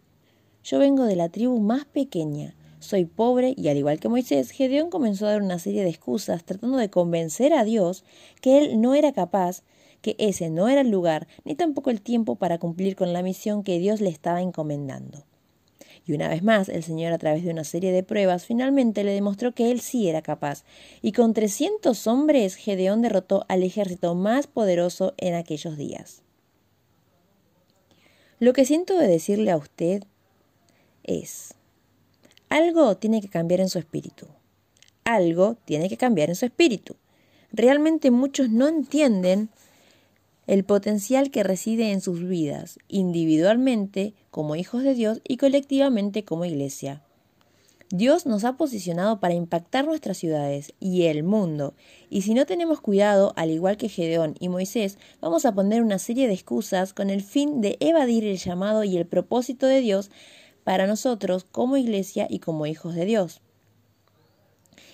S1: Yo vengo de la tribu más pequeña, soy pobre y al igual que Moisés, Gedeón comenzó a dar una serie de excusas tratando de convencer a Dios que él no era capaz, que ese no era el lugar, ni tampoco el tiempo para cumplir con la misión que Dios le estaba encomendando. Y una vez más, el Señor, a través de una serie de pruebas, finalmente le demostró que él sí era capaz. Y con trescientos hombres, Gedeón derrotó al ejército más poderoso en aquellos días. Lo que siento de decirle a usted es, algo tiene que cambiar en su espíritu. Algo tiene que cambiar en su espíritu. Realmente muchos no entienden el potencial que reside en sus vidas, individualmente como hijos de Dios y colectivamente como iglesia. Dios nos ha posicionado para impactar nuestras ciudades y el mundo, y si no tenemos cuidado, al igual que Gedeón y Moisés, vamos a poner una serie de excusas con el fin de evadir el llamado y el propósito de Dios para nosotros como iglesia y como hijos de Dios.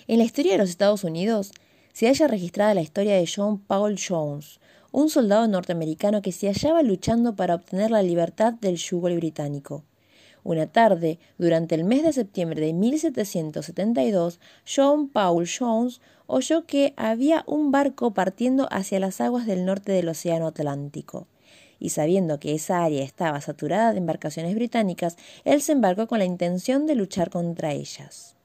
S1: En la historia de los Estados Unidos se haya registrada la historia de John Paul Jones, un soldado norteamericano que se hallaba luchando para obtener la libertad del yugo británico. Una tarde, durante el mes de septiembre de 1772, John Paul Jones oyó que había un barco partiendo hacia las aguas del norte del Océano Atlántico. Y sabiendo que esa área estaba saturada de embarcaciones británicas, él se embarcó con la intención de luchar contra ellas.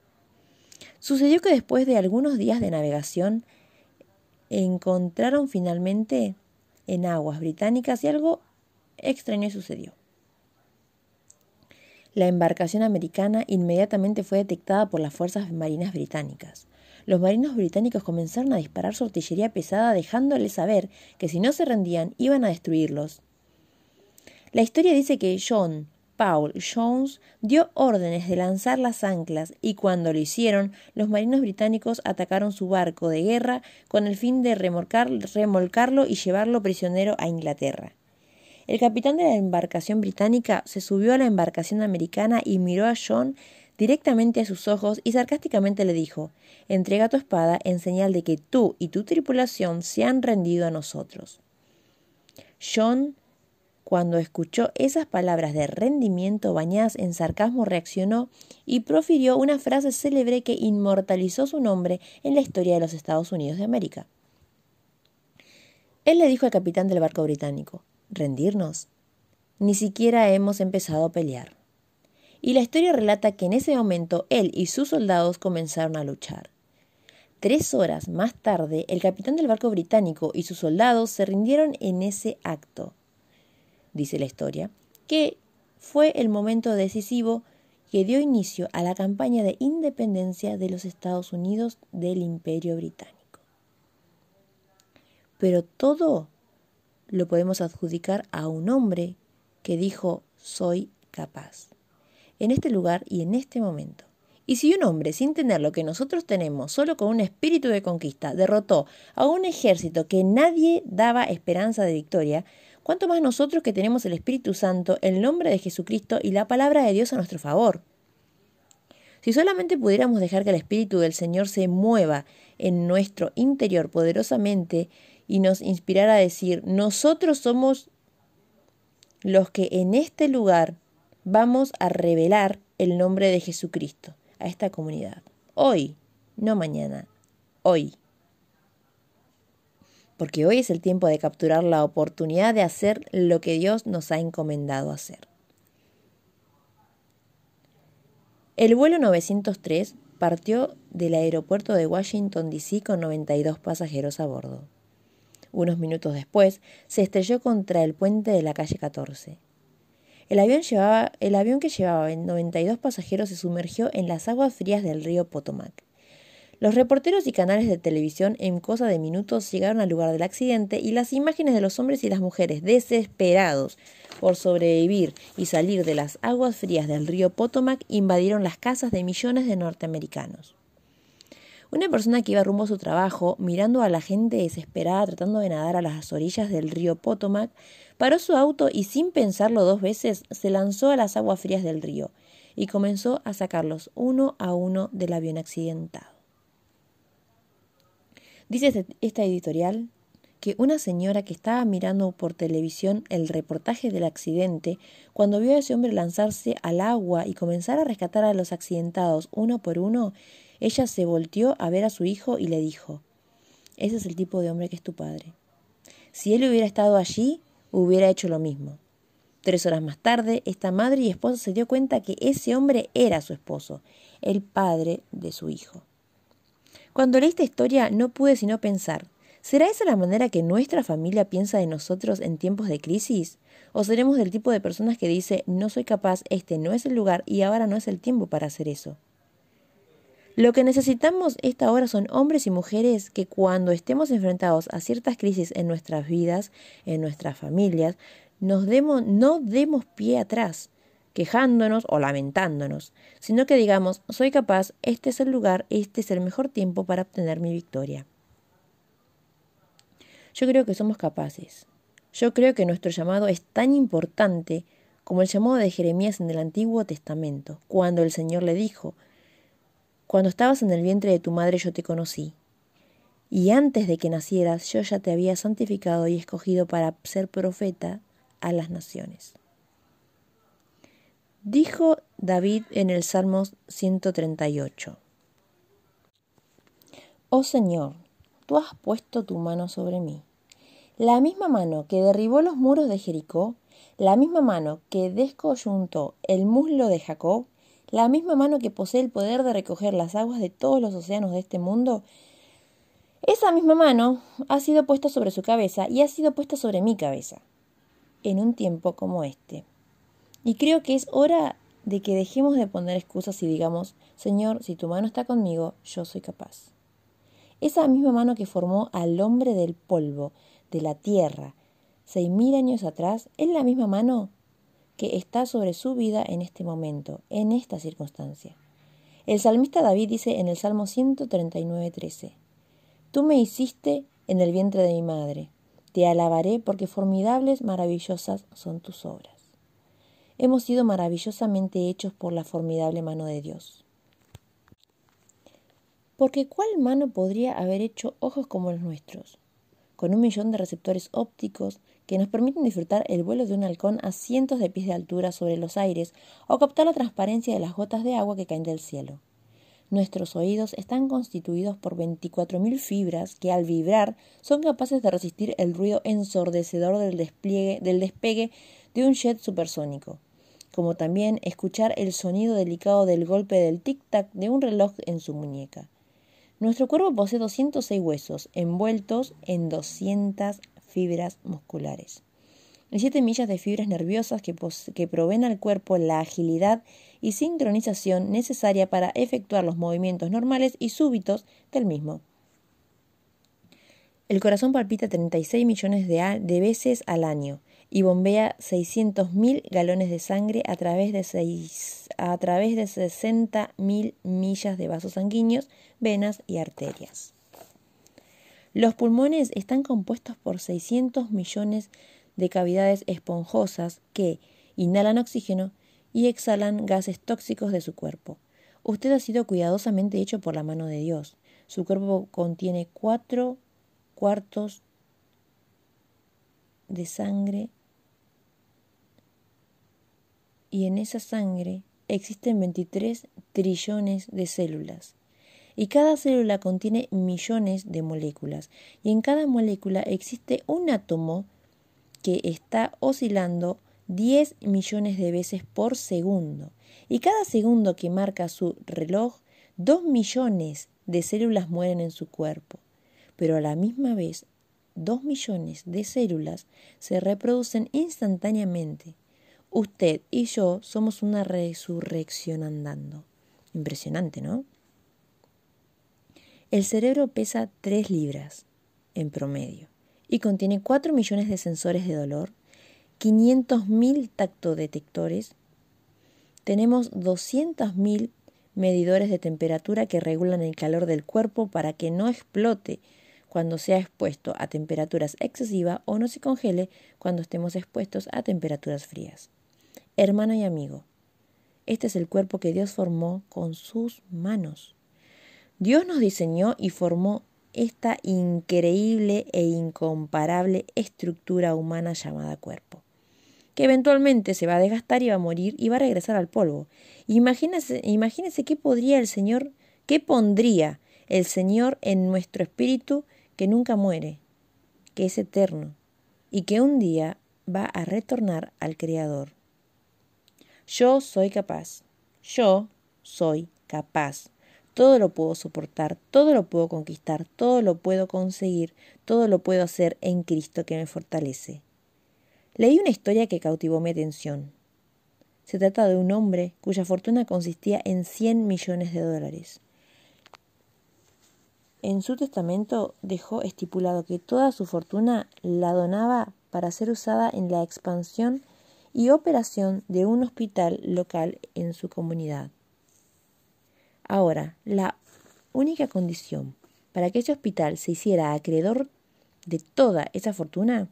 S1: Sucedió que después de algunos días de navegación, encontraron finalmente en aguas británicas y algo extraño sucedió. La embarcación americana inmediatamente fue detectada por las fuerzas marinas británicas. Los marinos británicos comenzaron a disparar su artillería pesada dejándoles saber que si no se rendían iban a destruirlos. La historia dice que John Paul Jones dio órdenes de lanzar las anclas y cuando lo hicieron, los marinos británicos atacaron su barco de guerra con el fin de remolcarlo y llevarlo prisionero a Inglaterra. El capitán de la embarcación británica se subió a la embarcación americana y miró a John directamente a sus ojos y sarcásticamente le dijo Entrega tu espada en señal de que tú y tu tripulación se han rendido a nosotros. John cuando escuchó esas palabras de rendimiento bañadas en sarcasmo, reaccionó y profirió una frase célebre que inmortalizó su nombre en la historia de los Estados Unidos de América. Él le dijo al capitán del barco británico, ¿rendirnos? Ni siquiera hemos empezado a pelear. Y la historia relata que en ese momento él y sus soldados comenzaron a luchar. Tres horas más tarde, el capitán del barco británico y sus soldados se rindieron en ese acto dice la historia, que fue el momento decisivo que dio inicio a la campaña de independencia de los Estados Unidos del Imperio Británico. Pero todo lo podemos adjudicar a un hombre que dijo soy capaz. En este lugar y en este momento. Y si un hombre, sin tener lo que nosotros tenemos, solo con un espíritu de conquista, derrotó a un ejército que nadie daba esperanza de victoria, cuánto más nosotros que tenemos el Espíritu Santo, el nombre de Jesucristo y la palabra de Dios a nuestro favor. Si solamente pudiéramos dejar que el Espíritu del Señor se mueva en nuestro interior poderosamente y nos inspirara a decir, nosotros somos los que en este lugar vamos a revelar el nombre de Jesucristo a esta comunidad. Hoy, no mañana, hoy porque hoy es el tiempo de capturar la oportunidad de hacer lo que Dios nos ha encomendado hacer. El vuelo 903 partió del aeropuerto de Washington, D.C. con 92 pasajeros a bordo. Unos minutos después, se estrelló contra el puente de la calle 14. El avión, el avión que llevaba 92 pasajeros se sumergió en las aguas frías del río Potomac. Los reporteros y canales de televisión en cosa de minutos llegaron al lugar del accidente y las imágenes de los hombres y las mujeres desesperados por sobrevivir y salir de las aguas frías del río Potomac invadieron las casas de millones de norteamericanos. Una persona que iba rumbo a su trabajo, mirando a la gente desesperada tratando de nadar a las orillas del río Potomac, paró su auto y sin pensarlo dos veces se lanzó a las aguas frías del río y comenzó a sacarlos uno a uno del avión accidentado. Dice este, esta editorial que una señora que estaba mirando por televisión el reportaje del accidente, cuando vio a ese hombre lanzarse al agua y comenzar a rescatar a los accidentados uno por uno, ella se volteó a ver a su hijo y le dijo, ese es el tipo de hombre que es tu padre. Si él hubiera estado allí, hubiera hecho lo mismo. Tres horas más tarde, esta madre y esposa se dio cuenta que ese hombre era su esposo, el padre de su hijo. Cuando leí esta historia no pude sino pensar, ¿será esa la manera que nuestra familia piensa de nosotros en tiempos de crisis? ¿O seremos del tipo de personas que dice, no soy capaz, este no es el lugar y ahora no es el tiempo para hacer eso? Lo que necesitamos esta hora son hombres y mujeres que cuando estemos enfrentados a ciertas crisis en nuestras vidas, en nuestras familias, nos demos, no demos pie atrás, quejándonos o lamentándonos, sino que digamos, soy capaz, este es el lugar, este es el mejor tiempo para obtener mi victoria. Yo creo que somos capaces. Yo creo que nuestro llamado es tan importante como el llamado de Jeremías en el Antiguo Testamento, cuando el Señor le dijo, Cuando estabas en el vientre de tu madre yo te conocí, y antes de que nacieras yo ya te había santificado y escogido para ser profeta a las naciones. Dijo David en el Salmo 138. Oh Señor, tú has puesto tu mano sobre mí. La misma mano que derribó los muros de Jericó, la misma mano que descoyuntó el muslo de Jacob, la misma mano que posee el poder de recoger las aguas de todos los océanos de este mundo, esa misma mano ha sido puesta sobre su cabeza y ha sido puesta sobre mi cabeza, en un tiempo como este. Y creo que es hora de que dejemos de poner excusas y digamos, Señor, si tu mano está conmigo, yo soy capaz. Esa misma mano que formó al hombre del polvo, de la tierra, seis mil años atrás, es la misma mano que está sobre su vida en este momento, en esta circunstancia. El salmista David dice en el Salmo 139.13, Tú me hiciste en el vientre de mi madre, te alabaré porque formidables, maravillosas son tus obras. Hemos sido maravillosamente hechos por la formidable mano de Dios. Porque ¿cuál mano podría haber hecho ojos como los nuestros? Con un millón de receptores ópticos que nos permiten disfrutar el vuelo de un halcón a cientos de pies de altura sobre los aires o captar la transparencia de las gotas de agua que caen del cielo. Nuestros oídos están constituidos por 24.000 fibras que al vibrar son capaces de resistir el ruido ensordecedor del, despliegue, del despegue de un jet supersónico, como también escuchar el sonido delicado del golpe del tic-tac de un reloj en su muñeca. Nuestro cuerpo posee 206 huesos envueltos en 200 fibras musculares y 7 millas de fibras nerviosas que, proveen al cuerpo la agilidad y sincronización necesaria para efectuar los movimientos normales y súbitos del mismo. El corazón palpita 36 millones de, de veces al año y bombea 600.000 galones de sangre a través de, 6, a través de 60.000 millas de vasos sanguíneos, venas y arterias. Los pulmones están compuestos por 600 millones de cavidades esponjosas que inhalan oxígeno y exhalan gases tóxicos de su cuerpo. Usted ha sido cuidadosamente hecho por la mano de Dios. Su cuerpo contiene cuatro cuartos de sangre y en esa sangre existen 23 trillones de células. Y cada célula contiene millones de moléculas. Y en cada molécula existe un átomo que está oscilando 10 millones de veces por segundo. Y cada segundo que marca su reloj, 2 millones de células mueren en su cuerpo. Pero a la misma vez, 2 millones de células se reproducen instantáneamente. Usted y yo somos una resurrección andando. Impresionante, ¿no? El cerebro pesa 3 libras en promedio y contiene 4 millones de sensores de dolor, 500.000 tactodetectores, tenemos 200.000 medidores de temperatura que regulan el calor del cuerpo para que no explote cuando sea expuesto a temperaturas excesivas o no se congele cuando estemos expuestos a temperaturas frías hermano y amigo. Este es el cuerpo que Dios formó con sus manos. Dios nos diseñó y formó esta increíble e incomparable estructura humana llamada cuerpo, que eventualmente se va a desgastar y va a morir y va a regresar al polvo. Imagínese, imagínese qué podría el Señor, qué pondría el Señor en nuestro espíritu que nunca muere, que es eterno y que un día va a retornar al Creador yo soy capaz. Yo soy capaz. Todo lo puedo soportar, todo lo puedo conquistar, todo lo puedo conseguir, todo lo puedo hacer en Cristo que me fortalece. Leí una historia que cautivó mi atención. Se trata de un hombre cuya fortuna consistía en 100 millones de dólares. En su testamento dejó estipulado que toda su fortuna la donaba para ser usada en la expansión y operación de un hospital local en su comunidad. Ahora, la única condición para que ese hospital se hiciera acreedor de toda esa fortuna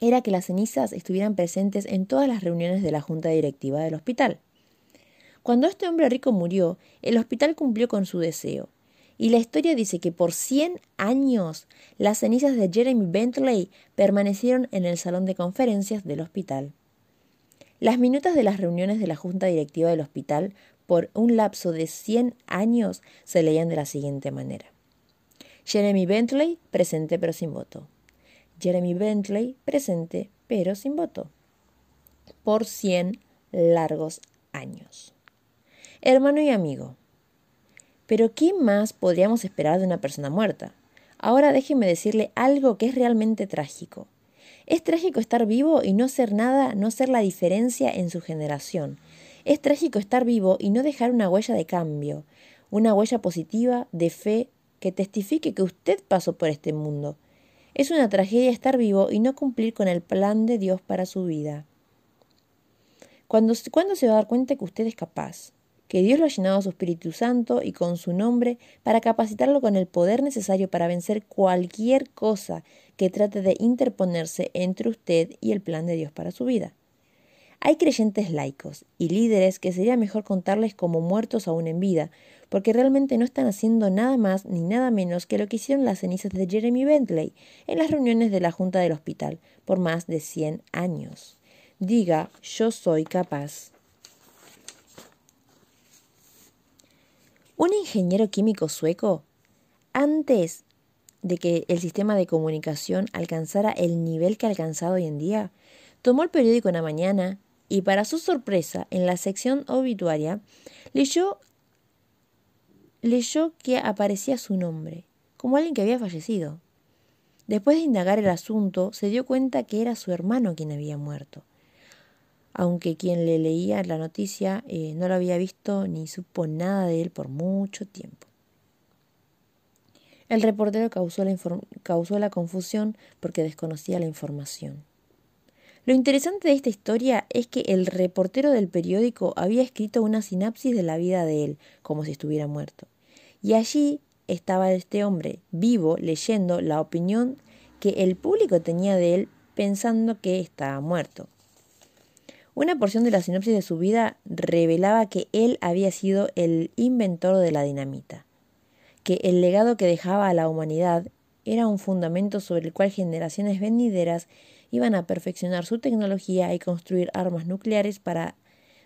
S1: era que las cenizas estuvieran presentes en todas las reuniones de la junta directiva del hospital. Cuando este hombre rico murió, el hospital cumplió con su deseo, y la historia dice que por 100 años las cenizas de Jeremy Bentley permanecieron en el salón de conferencias del hospital. Las minutas de las reuniones de la junta directiva del hospital por un lapso de 100 años se leían de la siguiente manera. Jeremy Bentley, presente pero sin voto. Jeremy Bentley, presente pero sin voto. Por 100 largos años. Hermano y amigo, pero ¿qué más podríamos esperar de una persona muerta? Ahora déjeme decirle algo que es realmente trágico. Es trágico estar vivo y no ser nada, no ser la diferencia en su generación. Es trágico estar vivo y no dejar una huella de cambio, una huella positiva, de fe, que testifique que usted pasó por este mundo. Es una tragedia estar vivo y no cumplir con el plan de Dios para su vida. ¿Cuándo, ¿Cuándo se va a dar cuenta que usted es capaz? Que Dios lo ha llenado a su Espíritu Santo y con su nombre para capacitarlo con el poder necesario para vencer cualquier cosa que trate de interponerse entre usted y el plan de Dios para su vida. Hay creyentes laicos y líderes que sería mejor contarles como muertos aún en vida, porque realmente no están haciendo nada más ni nada menos que lo que hicieron las cenizas de Jeremy Bentley en las reuniones de la Junta del Hospital por más de 100 años. Diga, yo soy capaz. Un ingeniero químico sueco, antes de que el sistema de comunicación alcanzara el nivel que ha alcanzado hoy en día, tomó el periódico en la mañana, y para su sorpresa, en la sección obituaria, leyó, leyó que aparecía su nombre, como alguien que había fallecido. Después de indagar el asunto, se dio cuenta que era su hermano quien había muerto, aunque quien le leía la noticia eh, no lo había visto ni supo nada de él por mucho tiempo. El reportero causó la, causó la confusión porque desconocía la información. Lo interesante de esta historia es que el reportero del periódico había escrito una sinapsis de la vida de él, como si estuviera muerto. Y allí estaba este hombre, vivo, leyendo la opinión que el público tenía de él, pensando que estaba muerto. Una porción de la sinopsis de su vida revelaba que él había sido el inventor de la dinamita, que el legado que dejaba a la humanidad era un fundamento sobre el cual generaciones venideras iban a perfeccionar su tecnología y construir armas nucleares para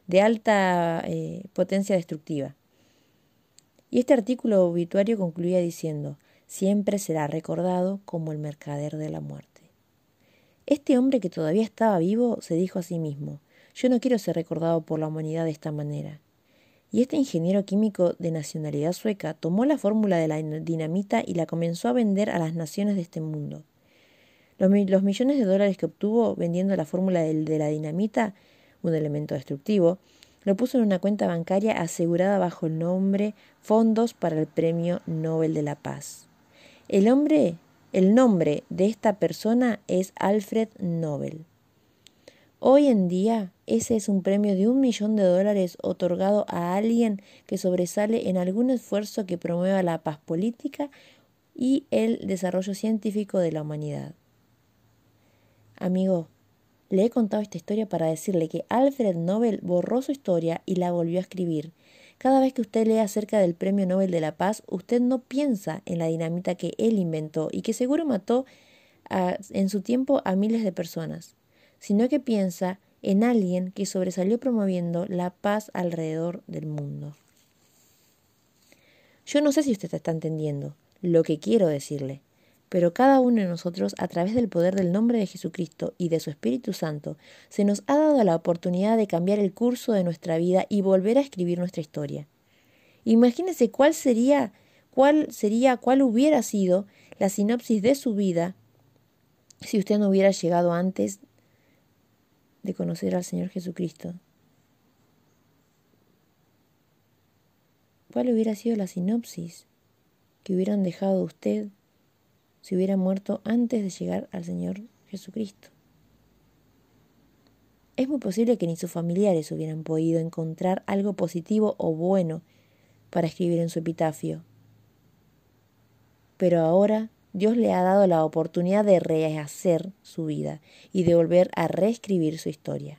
S1: de alta eh, potencia destructiva. Y este artículo obituario concluía diciendo, siempre será recordado como el mercader de la muerte. Este hombre que todavía estaba vivo se dijo a sí mismo, yo no quiero ser recordado por la humanidad de esta manera. Y este ingeniero químico de nacionalidad sueca tomó la fórmula de la dinamita y la comenzó a vender a las naciones de este mundo. Los, millones de dólares que obtuvo vendiendo la fórmula de la dinamita, un elemento destructivo, lo puso en una cuenta bancaria asegurada bajo el nombre Fondos para el Premio Nobel de la Paz. El, hombre, el nombre de esta persona es Alfred Nobel. Hoy en día ese es un premio de un millón de dólares otorgado a alguien que sobresale en algún esfuerzo que promueva la paz política y el desarrollo científico de la humanidad. Amigo, le he contado esta historia para decirle que Alfred Nobel borró su historia y la volvió a escribir. Cada vez que usted lee acerca del Premio Nobel de la Paz, usted no piensa en la dinamita que él inventó y que seguro mató en su tiempo a miles de personas, sino que piensa en alguien que sobresalió promoviendo la paz alrededor del mundo. Yo no sé si usted está entendiendo lo que quiero decirle pero cada uno de nosotros, a través del poder del nombre de Jesucristo y de su Espíritu Santo, se nos ha dado la oportunidad de cambiar el curso de nuestra vida y volver a escribir nuestra historia. Imagínese cuál sería, cuál sería, cuál hubiera sido la sinopsis de su vida si usted no hubiera llegado antes de conocer al Señor Jesucristo. ¿Cuál hubiera sido la sinopsis que hubieran dejado usted si hubiera muerto antes de llegar al Señor Jesucristo. Es muy posible que ni sus familiares hubieran podido encontrar algo positivo o bueno para escribir en su epitafio. Pero ahora Dios le ha dado la oportunidad de rehacer su vida y de volver a reescribir su historia.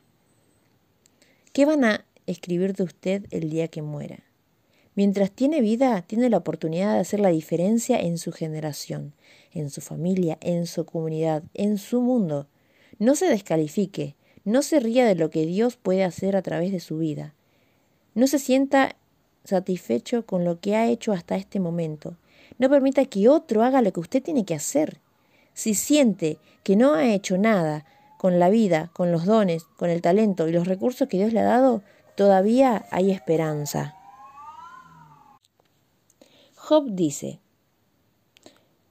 S1: ¿Qué van a escribir de usted el día que muera? Mientras tiene vida, tiene la oportunidad de hacer la diferencia en su generación, en su familia, en su comunidad, en su mundo. No se descalifique, no se ría de lo que Dios puede hacer a través de su vida. No se sienta satisfecho con lo que ha hecho hasta este momento. No permita que otro haga lo que usted tiene que hacer. Si siente que no ha hecho nada con la vida, con los dones, con el talento y los recursos que Dios le ha dado, todavía hay esperanza. Job dice,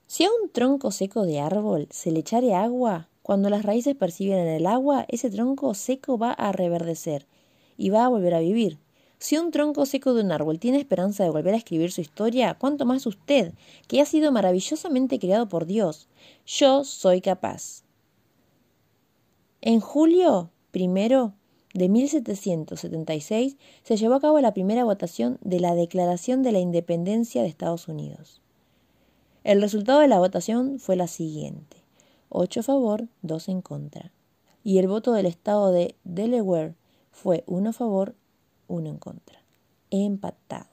S1: si a un tronco seco de árbol se le echare agua, cuando las raíces perciben el agua, ese tronco seco va a reverdecer y va a volver a vivir. Si un tronco seco de un árbol tiene esperanza de volver a escribir su historia, cuánto más usted, que ha sido maravillosamente creado por Dios. Yo soy capaz. En julio primero de 1776 se llevó a cabo la primera votación de la Declaración de la Independencia de Estados Unidos. El resultado de la votación fue la siguiente: 8 a favor, 2 en contra. Y el voto del estado de Delaware fue 1 a favor, 1 en contra. Empatado.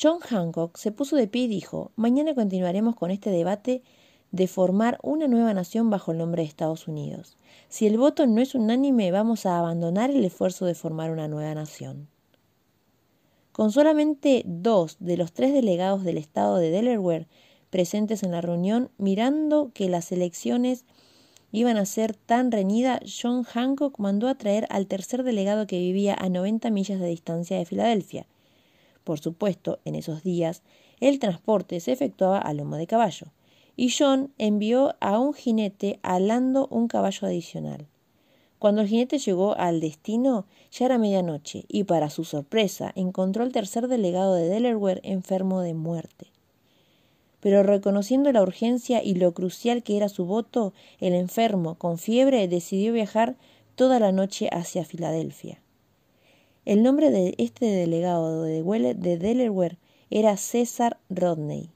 S1: John Hancock se puso de pie y dijo: Mañana continuaremos con este debate de formar una nueva nación bajo el nombre de Estados Unidos. Si el voto no es unánime, vamos a abandonar el esfuerzo de formar una nueva nación. Con solamente dos de los tres delegados del estado de Delaware presentes en la reunión, mirando que las elecciones iban a ser tan reñidas, John Hancock mandó a traer al tercer delegado que vivía a 90 millas de distancia de Filadelfia. Por supuesto, en esos días, el transporte se efectuaba a lomo de caballo y John envió a un jinete alando un caballo adicional. Cuando el jinete llegó al destino, ya era medianoche, y para su sorpresa encontró al tercer delegado de Delaware enfermo de muerte. Pero reconociendo la urgencia y lo crucial que era su voto, el enfermo, con fiebre, decidió viajar toda la noche hacia Filadelfia. El nombre de este delegado de Delaware era César Rodney.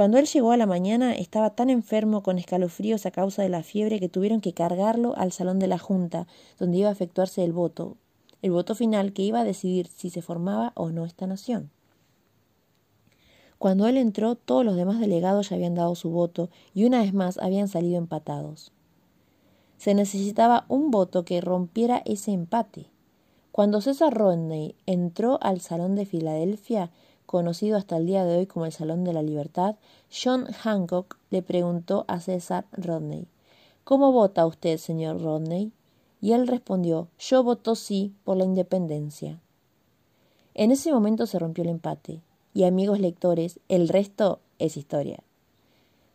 S1: Cuando él llegó a la mañana estaba tan enfermo con escalofríos a causa de la fiebre que tuvieron que cargarlo al salón de la Junta, donde iba a efectuarse el voto, el voto final que iba a decidir si se formaba o no esta nación. Cuando él entró, todos los demás delegados ya habían dado su voto y una vez más habían salido empatados. Se necesitaba un voto que rompiera ese empate. Cuando César Rodney entró al salón de Filadelfia, conocido hasta el día de hoy como el Salón de la Libertad, John Hancock le preguntó a César Rodney ¿Cómo vota usted, señor Rodney? Y él respondió Yo voto sí por la independencia. En ese momento se rompió el empate, y amigos lectores, el resto es historia.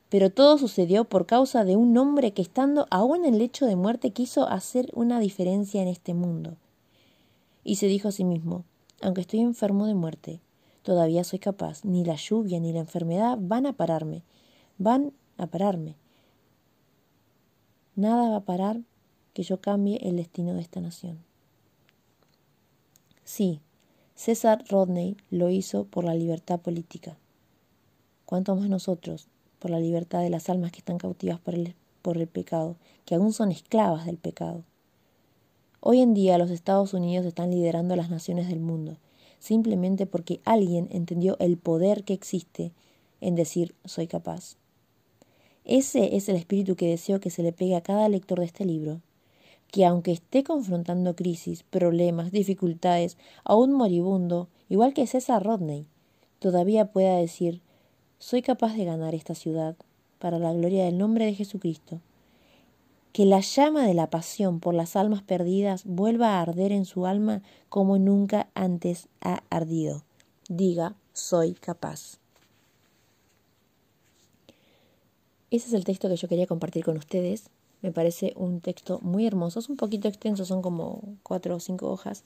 S1: Pero todo sucedió por causa de un hombre que estando aún en el lecho de muerte quiso hacer una diferencia en este mundo. Y se dijo a sí mismo, aunque estoy enfermo de muerte, todavía soy capaz. Ni la lluvia ni la enfermedad van a pararme. Van a pararme. Nada va a parar que yo cambie el destino de esta nación. Sí, César Rodney lo hizo por la libertad política. ¿Cuánto más nosotros por la libertad de las almas que están cautivas por el, por el pecado, que aún son esclavas del pecado? Hoy en día los Estados Unidos están liderando las naciones del mundo simplemente porque alguien entendió el poder que existe en decir soy capaz. Ese es el espíritu que deseo que se le pegue a cada lector de este libro, que aunque esté confrontando crisis, problemas, dificultades, aún moribundo, igual que César Rodney, todavía pueda decir soy capaz de ganar esta ciudad para la gloria del nombre de Jesucristo que la llama de la pasión por las almas perdidas vuelva a arder en su alma como nunca antes ha ardido. Diga, soy capaz. Ese es el texto que yo quería compartir con ustedes. Me parece un texto muy hermoso. Es un poquito extenso, son como cuatro o cinco hojas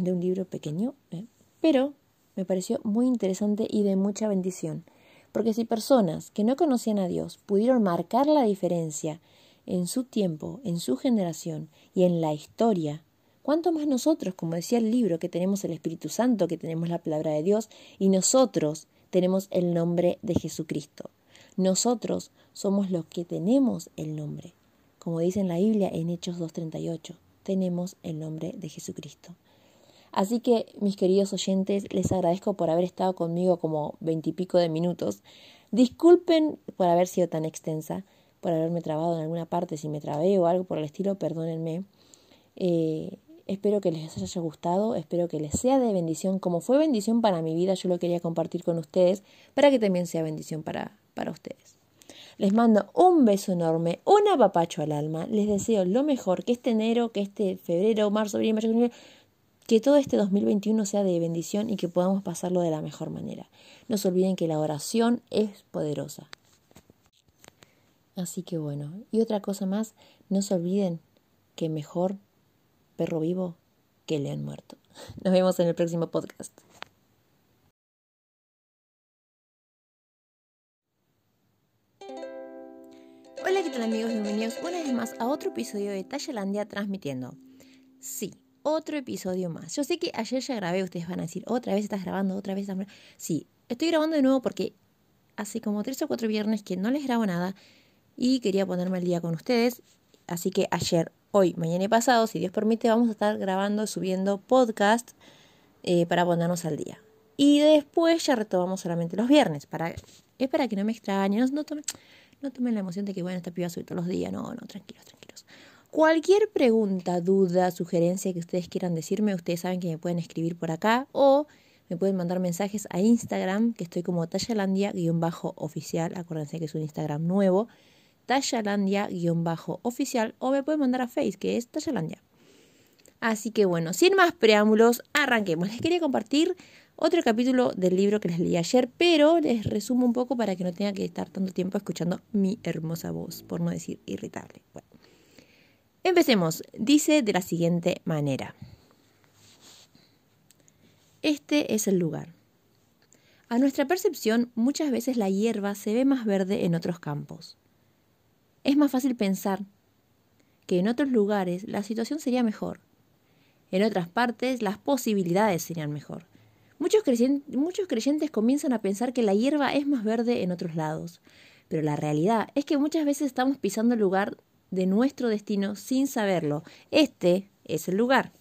S1: de un libro pequeño, ¿eh? pero me pareció muy interesante y de mucha bendición. Porque si personas que no conocían a Dios pudieron marcar la diferencia en su tiempo, en su generación y en la historia, ¿cuánto más nosotros, como decía el libro, que tenemos el Espíritu Santo, que tenemos la palabra de Dios y nosotros tenemos el nombre de Jesucristo? Nosotros somos los que tenemos el nombre. Como dice en la Biblia en Hechos 2.38, tenemos el nombre de Jesucristo. Así que, mis queridos oyentes, les agradezco por haber estado conmigo como veintipico de minutos. Disculpen por haber sido tan extensa por haberme trabado en alguna parte, si me trabé o algo por el estilo, perdónenme. Eh, espero que les haya gustado, espero que les sea de bendición. Como fue bendición para mi vida, yo lo quería compartir con ustedes para que también sea bendición para, para ustedes. Les mando un beso enorme, un apapacho al alma. Les deseo lo mejor, que este enero, que este febrero, marzo, abril, mayo, que todo este 2021 sea de bendición y que podamos pasarlo de la mejor manera. No se olviden que la oración es poderosa. Así que bueno, y otra cosa más, no se olviden que mejor perro vivo que león muerto. Nos vemos en el próximo podcast. tal amigos? Bienvenidos una vez más a otro episodio de Tallalandia transmitiendo. Sí, otro episodio más. Yo sé que ayer ya grabé, ustedes van a decir, otra vez estás grabando, otra vez estás... Sí, estoy grabando de nuevo porque hace como tres o cuatro viernes que no les grabo nada y quería ponerme al día con ustedes. Así que ayer, hoy, mañana y pasado, si Dios permite, vamos a estar grabando, subiendo podcast eh, para ponernos al día. Y después ya retomamos solamente los viernes. Para, es para que no me extrañen, no, tomen, no tomen la emoción de que, bueno, esta piba sube todos los días. No, no, tranquilos, tranquilos. Cualquier pregunta, duda, sugerencia que ustedes quieran decirme, ustedes saben que me pueden escribir por acá o me pueden mandar mensajes a Instagram, que estoy como tallalandia-oficial. Acuérdense que es un Instagram nuevo. Tallalandia-oficial. O me pueden mandar a Face, que es Tallalandia. Así que bueno, sin más preámbulos, arranquemos. Les quería compartir otro capítulo del libro que les leí ayer, pero les resumo un poco para que no tenga que estar tanto tiempo escuchando mi hermosa voz, por no decir irritable. Empecemos. Dice de la siguiente manera. Este es el lugar. A nuestra percepción, muchas veces la hierba se ve más verde en otros campos. Es más fácil pensar que en otros lugares la situación sería mejor. En otras partes las posibilidades serían mejor. Muchos, creyentes, comienzan a pensar que la hierba es más verde en otros lados, pero la realidad es que muchas veces estamos pisando el lugar de nuestro destino sin saberlo. Este es el lugar.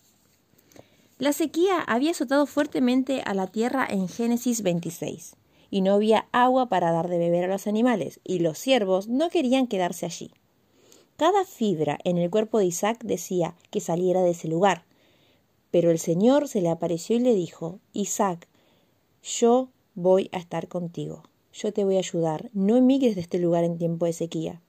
S1: La sequía había azotado fuertemente a la tierra en Génesis 26, y no había agua para dar de beber a los animales, y los siervos no querían quedarse allí. Cada fibra en el cuerpo de Isaac decía que saliera de ese lugar. Pero el Señor se le apareció y le dijo, Isaac, yo voy a estar contigo, yo te voy a ayudar, no emigres de este lugar en tiempo de sequía.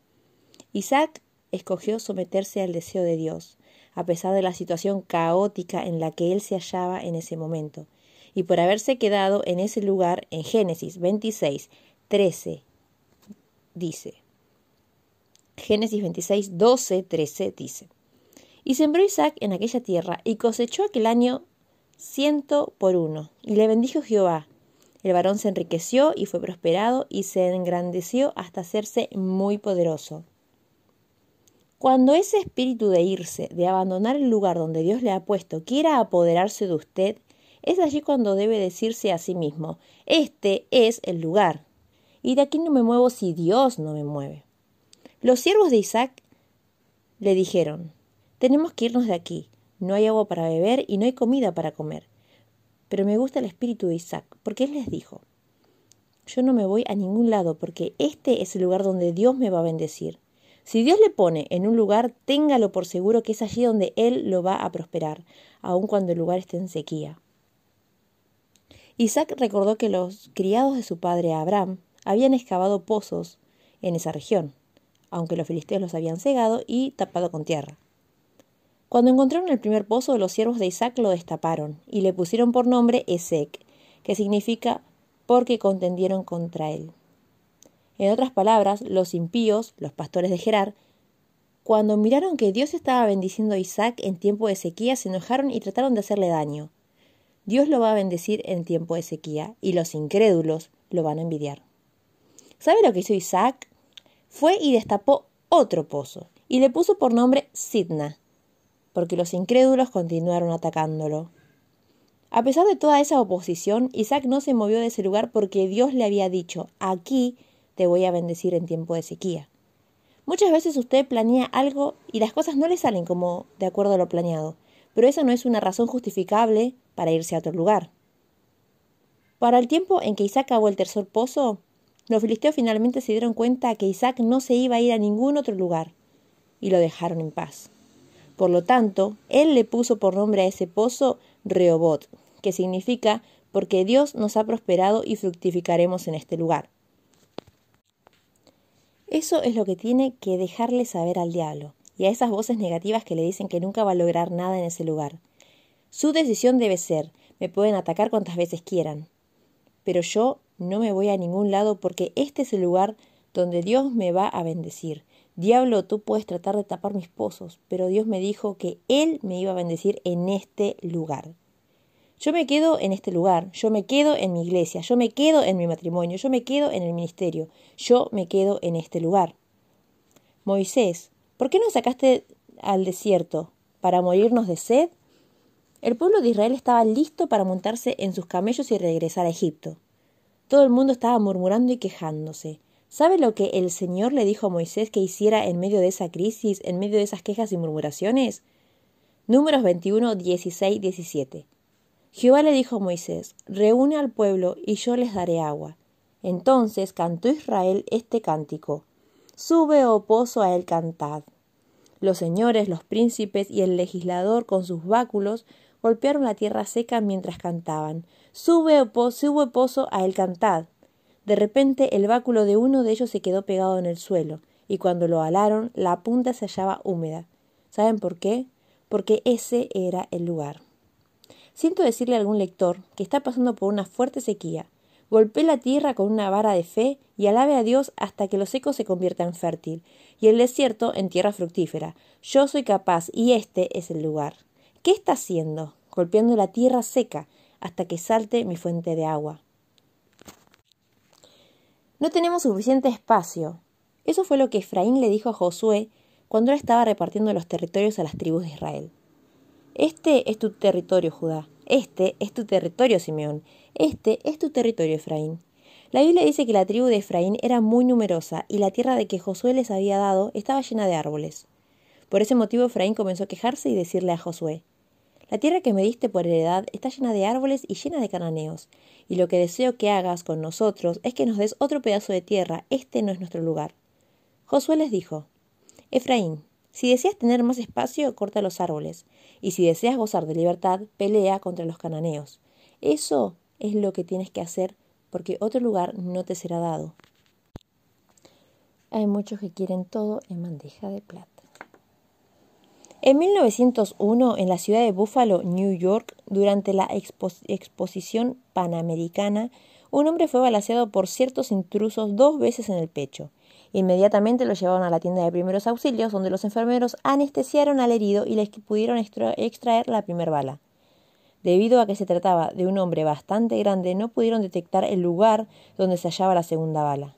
S1: Isaac escogió someterse al deseo de Dios, a pesar de la situación caótica en la que él se hallaba en ese momento, y por haberse quedado en ese lugar en Génesis 26, 13, dice. Génesis 26, 12, 13 dice. Y sembró Isaac en aquella tierra, y cosechó aquel año ciento por uno, y le bendijo Jehová. El varón se enriqueció y fue prosperado, y se engrandeció hasta hacerse muy poderoso. Cuando ese espíritu de irse, de abandonar el lugar donde Dios le ha puesto, quiera apoderarse de usted, es allí cuando debe decirse a sí mismo, este es el lugar. Y de aquí no me muevo si Dios no me mueve. Los siervos de Isaac le dijeron, tenemos que irnos de aquí, no hay agua para beber y no hay comida para comer. Pero me gusta el espíritu de Isaac, porque él les dijo, yo no me voy a ningún lado, porque este es el lugar donde Dios me va a bendecir. Si Dios le pone en un lugar, téngalo por seguro que es allí donde Él lo va a prosperar, aun cuando el lugar esté en sequía. Isaac recordó que los criados de su padre Abraham habían excavado pozos en esa región, aunque los filisteos los habían cegado y tapado con tierra. Cuando encontraron el primer pozo, los siervos de Isaac lo destaparon y le pusieron por nombre Esec, que significa porque contendieron contra él. En otras palabras, los impíos, los pastores de Gerar, cuando miraron que Dios estaba bendiciendo a Isaac en tiempo de sequía, se enojaron y trataron de hacerle daño. Dios lo va a bendecir en tiempo de sequía, y los incrédulos lo van a envidiar. ¿Sabe lo que hizo Isaac? Fue y destapó otro pozo, y le puso por nombre Sidna, porque los incrédulos continuaron atacándolo. A pesar de toda esa oposición, Isaac no se movió de ese lugar porque Dios le había dicho, aquí te voy a bendecir en tiempo de sequía. Muchas veces usted planea algo y las cosas no le salen como de acuerdo a lo planeado, pero eso no es una razón justificable para irse a otro lugar. Para el tiempo en que Isaac acabó el tercer pozo, los filisteos finalmente se dieron cuenta que Isaac no se iba a ir a ningún otro lugar y lo dejaron en paz. Por lo tanto, él le puso por nombre a ese pozo Rehobot, que significa porque Dios nos ha prosperado y fructificaremos en este lugar. Eso es lo que tiene que dejarle saber al diablo y a esas voces negativas que le dicen que nunca va a lograr nada en ese lugar. Su decisión debe ser, me pueden atacar cuantas veces quieran, pero yo no me voy a ningún lado porque este es el lugar donde Dios me va a bendecir. Diablo, tú puedes tratar de tapar mis pozos, pero Dios me dijo que Él me iba a bendecir en este lugar. Yo me quedo en este lugar, yo me quedo en mi iglesia, yo me quedo en mi matrimonio, yo me quedo en el ministerio, yo me quedo en este lugar. Moisés, ¿por qué nos sacaste al desierto? ¿Para morirnos de sed? El pueblo de Israel estaba listo para montarse en sus camellos y regresar a Egipto. Todo el mundo estaba murmurando y quejándose. ¿Sabe lo que el Señor le dijo a Moisés que hiciera en medio de esa crisis, en medio de esas quejas y murmuraciones? Números 21, 16, 17. Jehová le dijo a Moisés, Reúne al pueblo y yo les daré agua. Entonces cantó Israel este cántico. Sube, oh pozo, a él cantad. Los señores, los príncipes y el legislador con sus báculos golpearon la tierra seca mientras cantaban. Sube, oh pozo, sube pozo, a él cantad. De repente el báculo de uno de ellos se quedó pegado en el suelo, y cuando lo alaron, la punta se hallaba húmeda. ¿Saben por qué? Porque ese era el lugar. Siento decirle a algún lector que está pasando por una fuerte sequía. Golpee la tierra con una vara de fe y alabe a Dios hasta que lo seco se convierta en fértil, y el desierto en tierra fructífera. Yo soy capaz, y este es el lugar. ¿Qué está haciendo? Golpeando la tierra seca hasta que salte mi fuente de agua. No tenemos suficiente espacio. Eso fue lo que Efraín le dijo a Josué cuando él estaba repartiendo los territorios a las tribus de Israel. Este es tu territorio, Judá. Este es tu territorio, Simeón. Este es tu territorio, Efraín. La Biblia dice que la tribu de Efraín era muy numerosa y la tierra de que Josué les había dado estaba llena de árboles. Por ese motivo Efraín comenzó a quejarse y decirle a Josué, La tierra que me diste por heredad está llena de árboles y llena de cananeos, y lo que deseo que hagas con nosotros es que nos des otro pedazo de tierra, este no es nuestro lugar. Josué les dijo, Efraín, si deseas tener más espacio, corta los árboles, y si deseas gozar de libertad, pelea contra los cananeos. Eso es lo que tienes que hacer, porque otro lugar no te será dado. Hay muchos que quieren todo en bandeja de plata. En 1901, en la ciudad de Buffalo, New York, durante la exposición panamericana, un hombre fue balaseado por ciertos intrusos dos veces en el pecho. Inmediatamente lo llevaron a la tienda de primeros auxilios, donde los enfermeros anestesiaron al herido y les pudieron extraer la primera bala. Debido a que se trataba de un hombre bastante grande, no pudieron detectar el lugar donde se hallaba la segunda bala.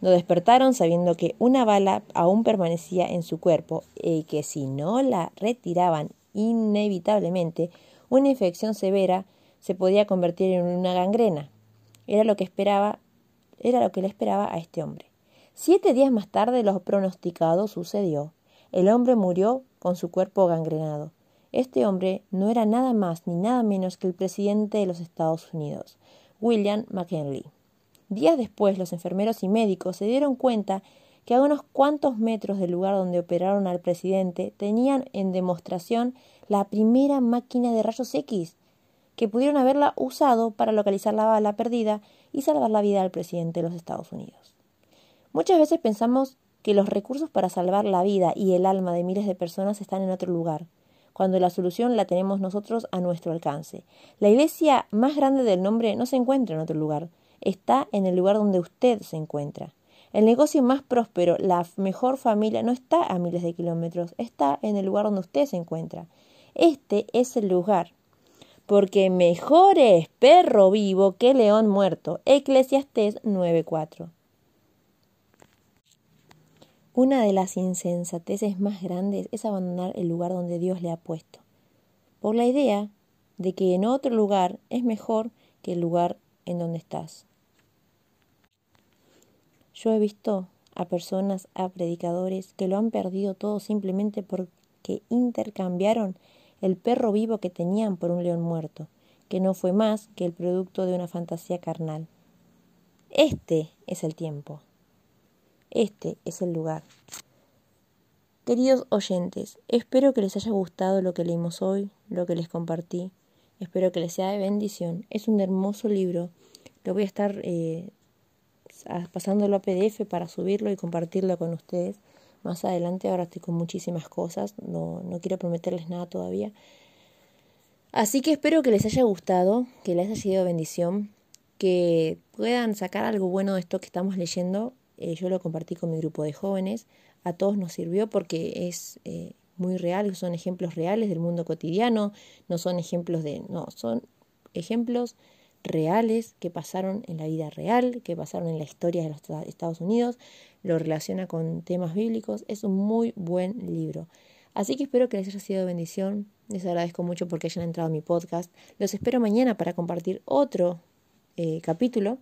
S1: Lo despertaron sabiendo que una bala aún permanecía en su cuerpo y que si no la retiraban inevitablemente, una infección severa se podía convertir en una gangrena. Era lo que esperaba, era lo que le esperaba a este hombre. Siete días más tarde lo pronosticado sucedió. El hombre murió con su cuerpo gangrenado. Este hombre no era nada más ni nada menos que el presidente de los Estados Unidos, William McKinley. Días después, los enfermeros y médicos se dieron cuenta que a unos cuantos metros del lugar donde operaron al presidente tenían en demostración la primera máquina de rayos X, que pudieron haberla usado para localizar la bala perdida y salvar la vida al presidente de los Estados Unidos. Muchas veces pensamos que los recursos para salvar la vida y el alma de miles de personas están en otro lugar, cuando la solución la tenemos nosotros a nuestro alcance. La iglesia más grande del nombre no se encuentra en otro lugar, está en el lugar donde usted se encuentra. El negocio más próspero, la mejor familia, no está a miles de kilómetros, está en el lugar donde usted se encuentra. Este es el lugar. Porque mejor es perro vivo que león muerto. Eclesiastés 9.4. Una de las insensateces más grandes es abandonar el lugar donde Dios le ha puesto, por la idea de que en otro lugar es mejor que el lugar en donde estás. Yo he visto a personas, a predicadores, que lo han perdido todo simplemente porque intercambiaron el perro vivo que tenían por un león muerto, que no fue más que el producto de una fantasía carnal. Este es el tiempo. Este es el lugar. Queridos oyentes, espero que les haya gustado lo que leímos hoy, lo que les compartí. Espero que les sea de bendición. Es un hermoso libro. Lo voy a estar eh, pasándolo a PDF para subirlo y compartirlo con ustedes. Más adelante, ahora estoy con muchísimas cosas, no, no quiero prometerles nada todavía. Así que espero que les haya gustado, que les haya sido bendición, que puedan sacar algo bueno de esto que estamos leyendo. Eh, yo lo compartí con mi grupo de jóvenes, a todos nos sirvió porque es eh, muy real, son ejemplos reales del mundo cotidiano, no son ejemplos de, no, son ejemplos reales que pasaron en la vida real, que pasaron en la historia de los Estados Unidos, lo relaciona con temas bíblicos. Es un muy buen libro. Así que espero que les haya sido bendición. Les agradezco mucho porque hayan entrado a mi podcast. Los espero mañana para compartir otro eh, capítulo.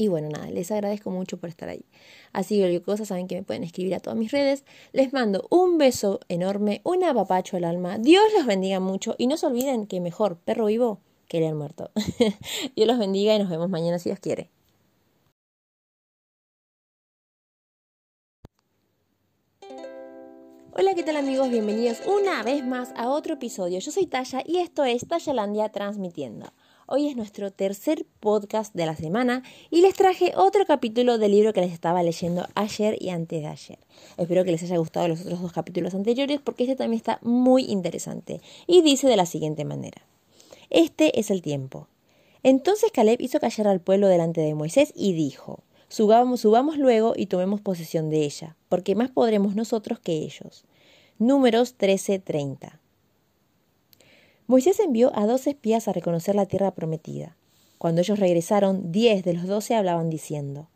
S1: Y bueno, nada, les agradezco mucho por estar ahí. Así que cualquier saben que me pueden escribir a todas mis redes. Les mando un beso enorme, un apapacho al alma. Dios los bendiga mucho y no se olviden que mejor perro vivo que leer muerto. Dios los bendiga y nos vemos mañana si Dios quiere. Hola, ¿qué tal amigos? Bienvenidos una vez más a otro episodio. Yo soy Taya y esto es Tayalandia Transmitiendo. Hoy es nuestro tercer podcast de la semana y les traje otro capítulo del libro que les estaba leyendo ayer y antes de ayer. Espero que les haya gustado los otros dos capítulos anteriores porque este también está muy interesante y dice de la siguiente manera. Este es el tiempo. Entonces Caleb hizo callar al pueblo delante de Moisés y dijo, subamos, subamos luego y tomemos posesión de ella, porque más podremos nosotros que ellos. Números 13:30. Moisés envió a dos espías a reconocer la tierra prometida. Cuando ellos regresaron, diez de los doce hablaban diciendo,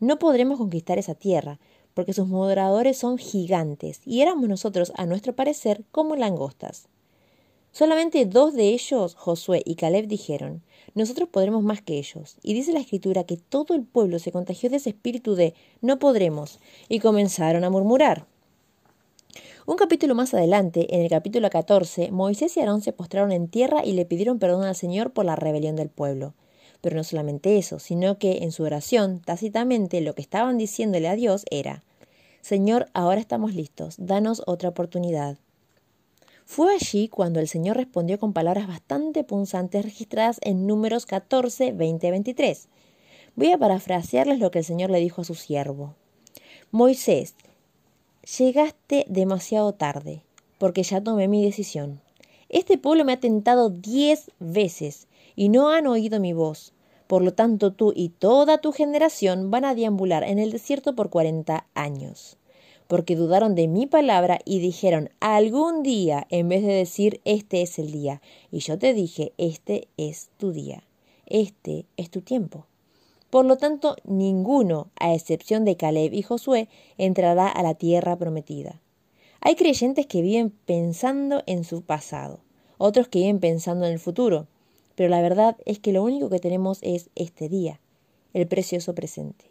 S1: No podremos conquistar esa tierra, porque sus moderadores son gigantes, y éramos nosotros, a nuestro parecer, como langostas. Solamente dos de ellos, Josué y Caleb, dijeron, Nosotros podremos más que ellos. Y dice la escritura que todo el pueblo se contagió de ese espíritu de no podremos, y comenzaron a murmurar. Un capítulo más adelante, en el capítulo 14, Moisés y Aarón se postraron en tierra y le pidieron perdón al Señor por la rebelión del pueblo. Pero no solamente eso, sino que en su oración, tácitamente, lo que estaban diciéndole a Dios era Señor, ahora estamos listos, danos otra oportunidad. Fue allí cuando el Señor respondió con palabras bastante punzantes registradas en números 14, 20 23. Voy a parafrasearles lo que el Señor le dijo a su siervo. Moisés, Llegaste demasiado tarde, porque ya tomé mi decisión. Este pueblo me ha tentado diez veces y no han oído mi voz. Por lo tanto, tú y toda tu generación van a deambular en el desierto por cuarenta años. Porque dudaron de mi palabra y dijeron algún día en vez de decir este es el día. Y yo te dije este es tu día. Este es tu tiempo. Por lo tanto, ninguno, a excepción de Caleb y Josué, entrará a la tierra prometida. Hay creyentes que viven pensando en su pasado, otros que viven pensando en el futuro, pero la verdad es que lo único que tenemos es este día, el precioso presente.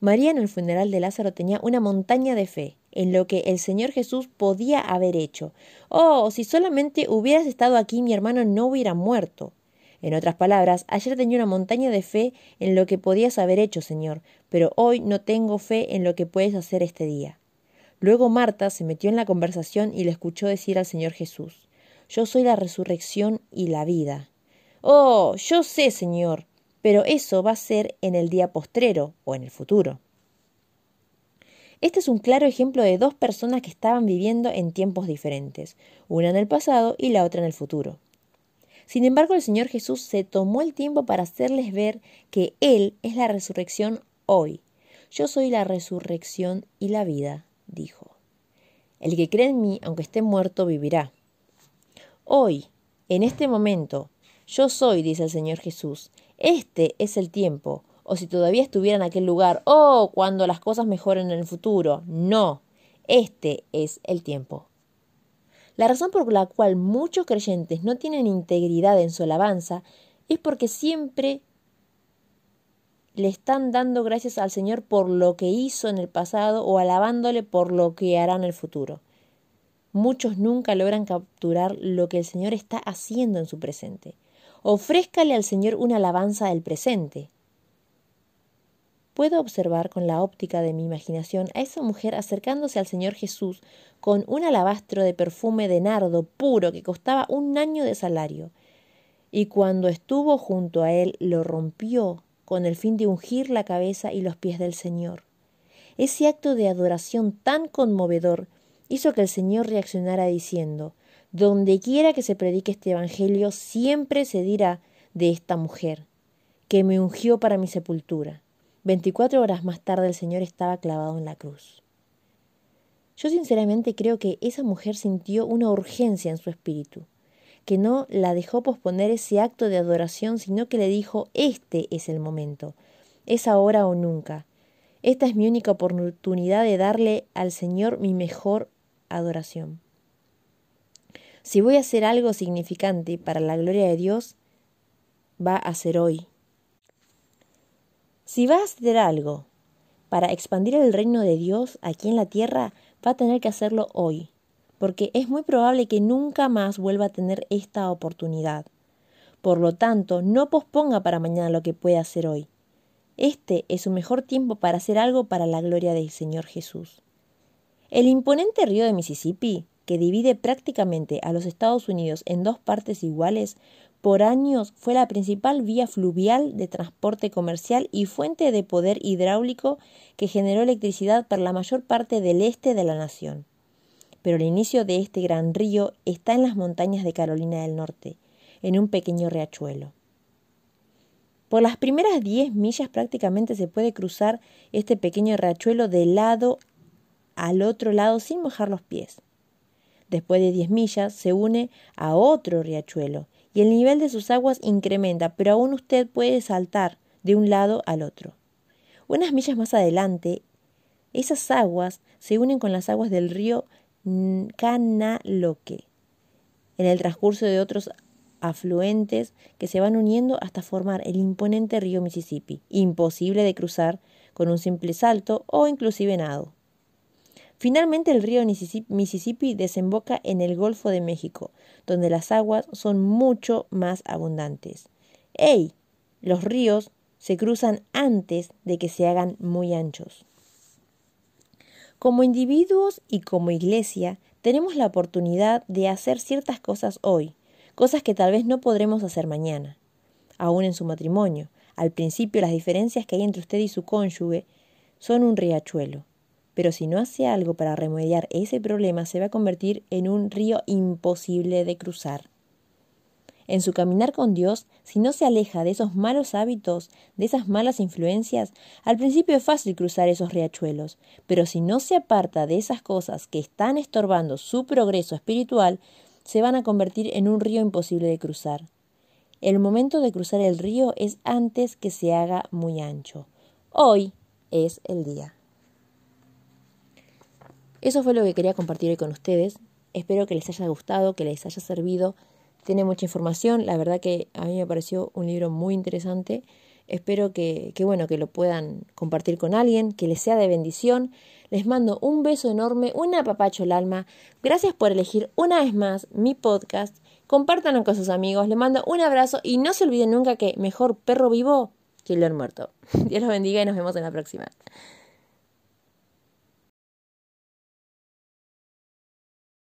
S1: María en el funeral de Lázaro tenía una montaña de fe en lo que el Señor Jesús podía haber hecho. Oh, si solamente hubieras estado aquí mi hermano no hubiera muerto. En otras palabras, ayer tenía una montaña de fe en lo que podías haber hecho, Señor, pero hoy no tengo fe en lo que puedes hacer este día. Luego Marta se metió en la conversación y le escuchó decir al Señor Jesús, Yo soy la resurrección y la vida. Oh, yo sé, Señor, pero eso va a ser en el día postrero o en el futuro. Este es un claro ejemplo de dos personas que estaban viviendo en tiempos diferentes, una en el pasado y la otra en el futuro. Sin embargo, el Señor Jesús se tomó el tiempo para hacerles ver que Él es la resurrección hoy. Yo soy la resurrección y la vida, dijo. El que cree en mí, aunque esté muerto, vivirá. Hoy, en este momento, yo soy, dice el Señor Jesús. Este es el tiempo. O si todavía estuviera en aquel lugar, oh, cuando las cosas mejoren en el futuro. No, este es el tiempo. La razón por la cual muchos creyentes no tienen integridad en su alabanza es porque siempre le están dando gracias al Señor por lo que hizo en el pasado o alabándole por lo que hará en el futuro. Muchos nunca logran capturar lo que el Señor está haciendo en su presente. Ofrézcale al Señor una alabanza del presente. Puedo observar con la óptica de mi imaginación a esa mujer acercándose al Señor Jesús con un alabastro de perfume de nardo puro que costaba un año de salario. Y cuando estuvo junto a él, lo rompió con el fin de ungir la cabeza y los pies del Señor. Ese acto de adoración tan conmovedor hizo que el Señor reaccionara diciendo Donde quiera que se predique este Evangelio, siempre se dirá de esta mujer, que me ungió para mi sepultura. Veinticuatro horas más tarde el Señor estaba clavado en la cruz. Yo sinceramente creo que esa mujer sintió una urgencia en su espíritu, que no la dejó posponer ese acto de adoración, sino que le dijo, este es el momento, es ahora o nunca. Esta es mi única oportunidad de darle al Señor mi mejor adoración. Si voy a hacer algo significante para la gloria de Dios, va a ser hoy. Si va a hacer algo para expandir el reino de Dios aquí en la tierra, va a tener que hacerlo hoy, porque es muy probable que nunca más vuelva a tener esta oportunidad. Por lo tanto, no posponga para mañana lo que puede hacer hoy. Este es su mejor tiempo para hacer algo para la gloria del Señor Jesús. El imponente río de Mississippi, que divide prácticamente a los Estados Unidos en dos partes iguales, por años fue la principal vía fluvial de transporte comercial y fuente de poder hidráulico que generó electricidad para la mayor parte del este de la nación. Pero el inicio de este gran río está en las montañas de Carolina del Norte, en un pequeño riachuelo. Por las primeras diez millas prácticamente se puede cruzar este pequeño riachuelo de lado al otro lado sin mojar los pies. Después de diez millas se une a otro riachuelo y el nivel de sus aguas incrementa, pero aún usted puede saltar de un lado al otro. Unas millas más adelante, esas aguas se unen con las aguas del río Canaloque. En el transcurso de otros afluentes que se van uniendo hasta formar el imponente río Mississippi, imposible de cruzar con un simple salto o inclusive nado. Finalmente el río Mississippi desemboca en el Golfo de México, donde las aguas son mucho más abundantes. ¡Ey! Los ríos se cruzan antes de que se hagan muy anchos. Como individuos y como iglesia, tenemos la oportunidad de hacer ciertas cosas hoy, cosas que tal vez no podremos hacer mañana. Aún en su matrimonio, al principio las diferencias que hay entre usted y su cónyuge son un riachuelo pero si no hace algo para remediar ese problema se va a convertir en un río imposible de cruzar. En su caminar con Dios, si no se aleja de esos malos hábitos, de esas malas influencias, al principio es fácil cruzar esos riachuelos, pero si no se aparta de esas cosas que están estorbando su progreso espiritual, se van a convertir en un río imposible de cruzar. El momento de cruzar el río es antes que se haga muy ancho. Hoy es el día. Eso fue lo que quería compartir hoy con ustedes. Espero que les haya gustado, que les haya servido. Tiene mucha información. La verdad que a mí me pareció un libro muy interesante. Espero que, bueno, que lo puedan compartir con alguien, que les sea de bendición. Les mando un beso enorme, un apapacho al alma. Gracias por elegir una vez más mi podcast. Compártanlo con sus amigos. Les mando un abrazo y no se olviden nunca que mejor perro vivo que león muerto. Dios los bendiga y nos vemos en la próxima.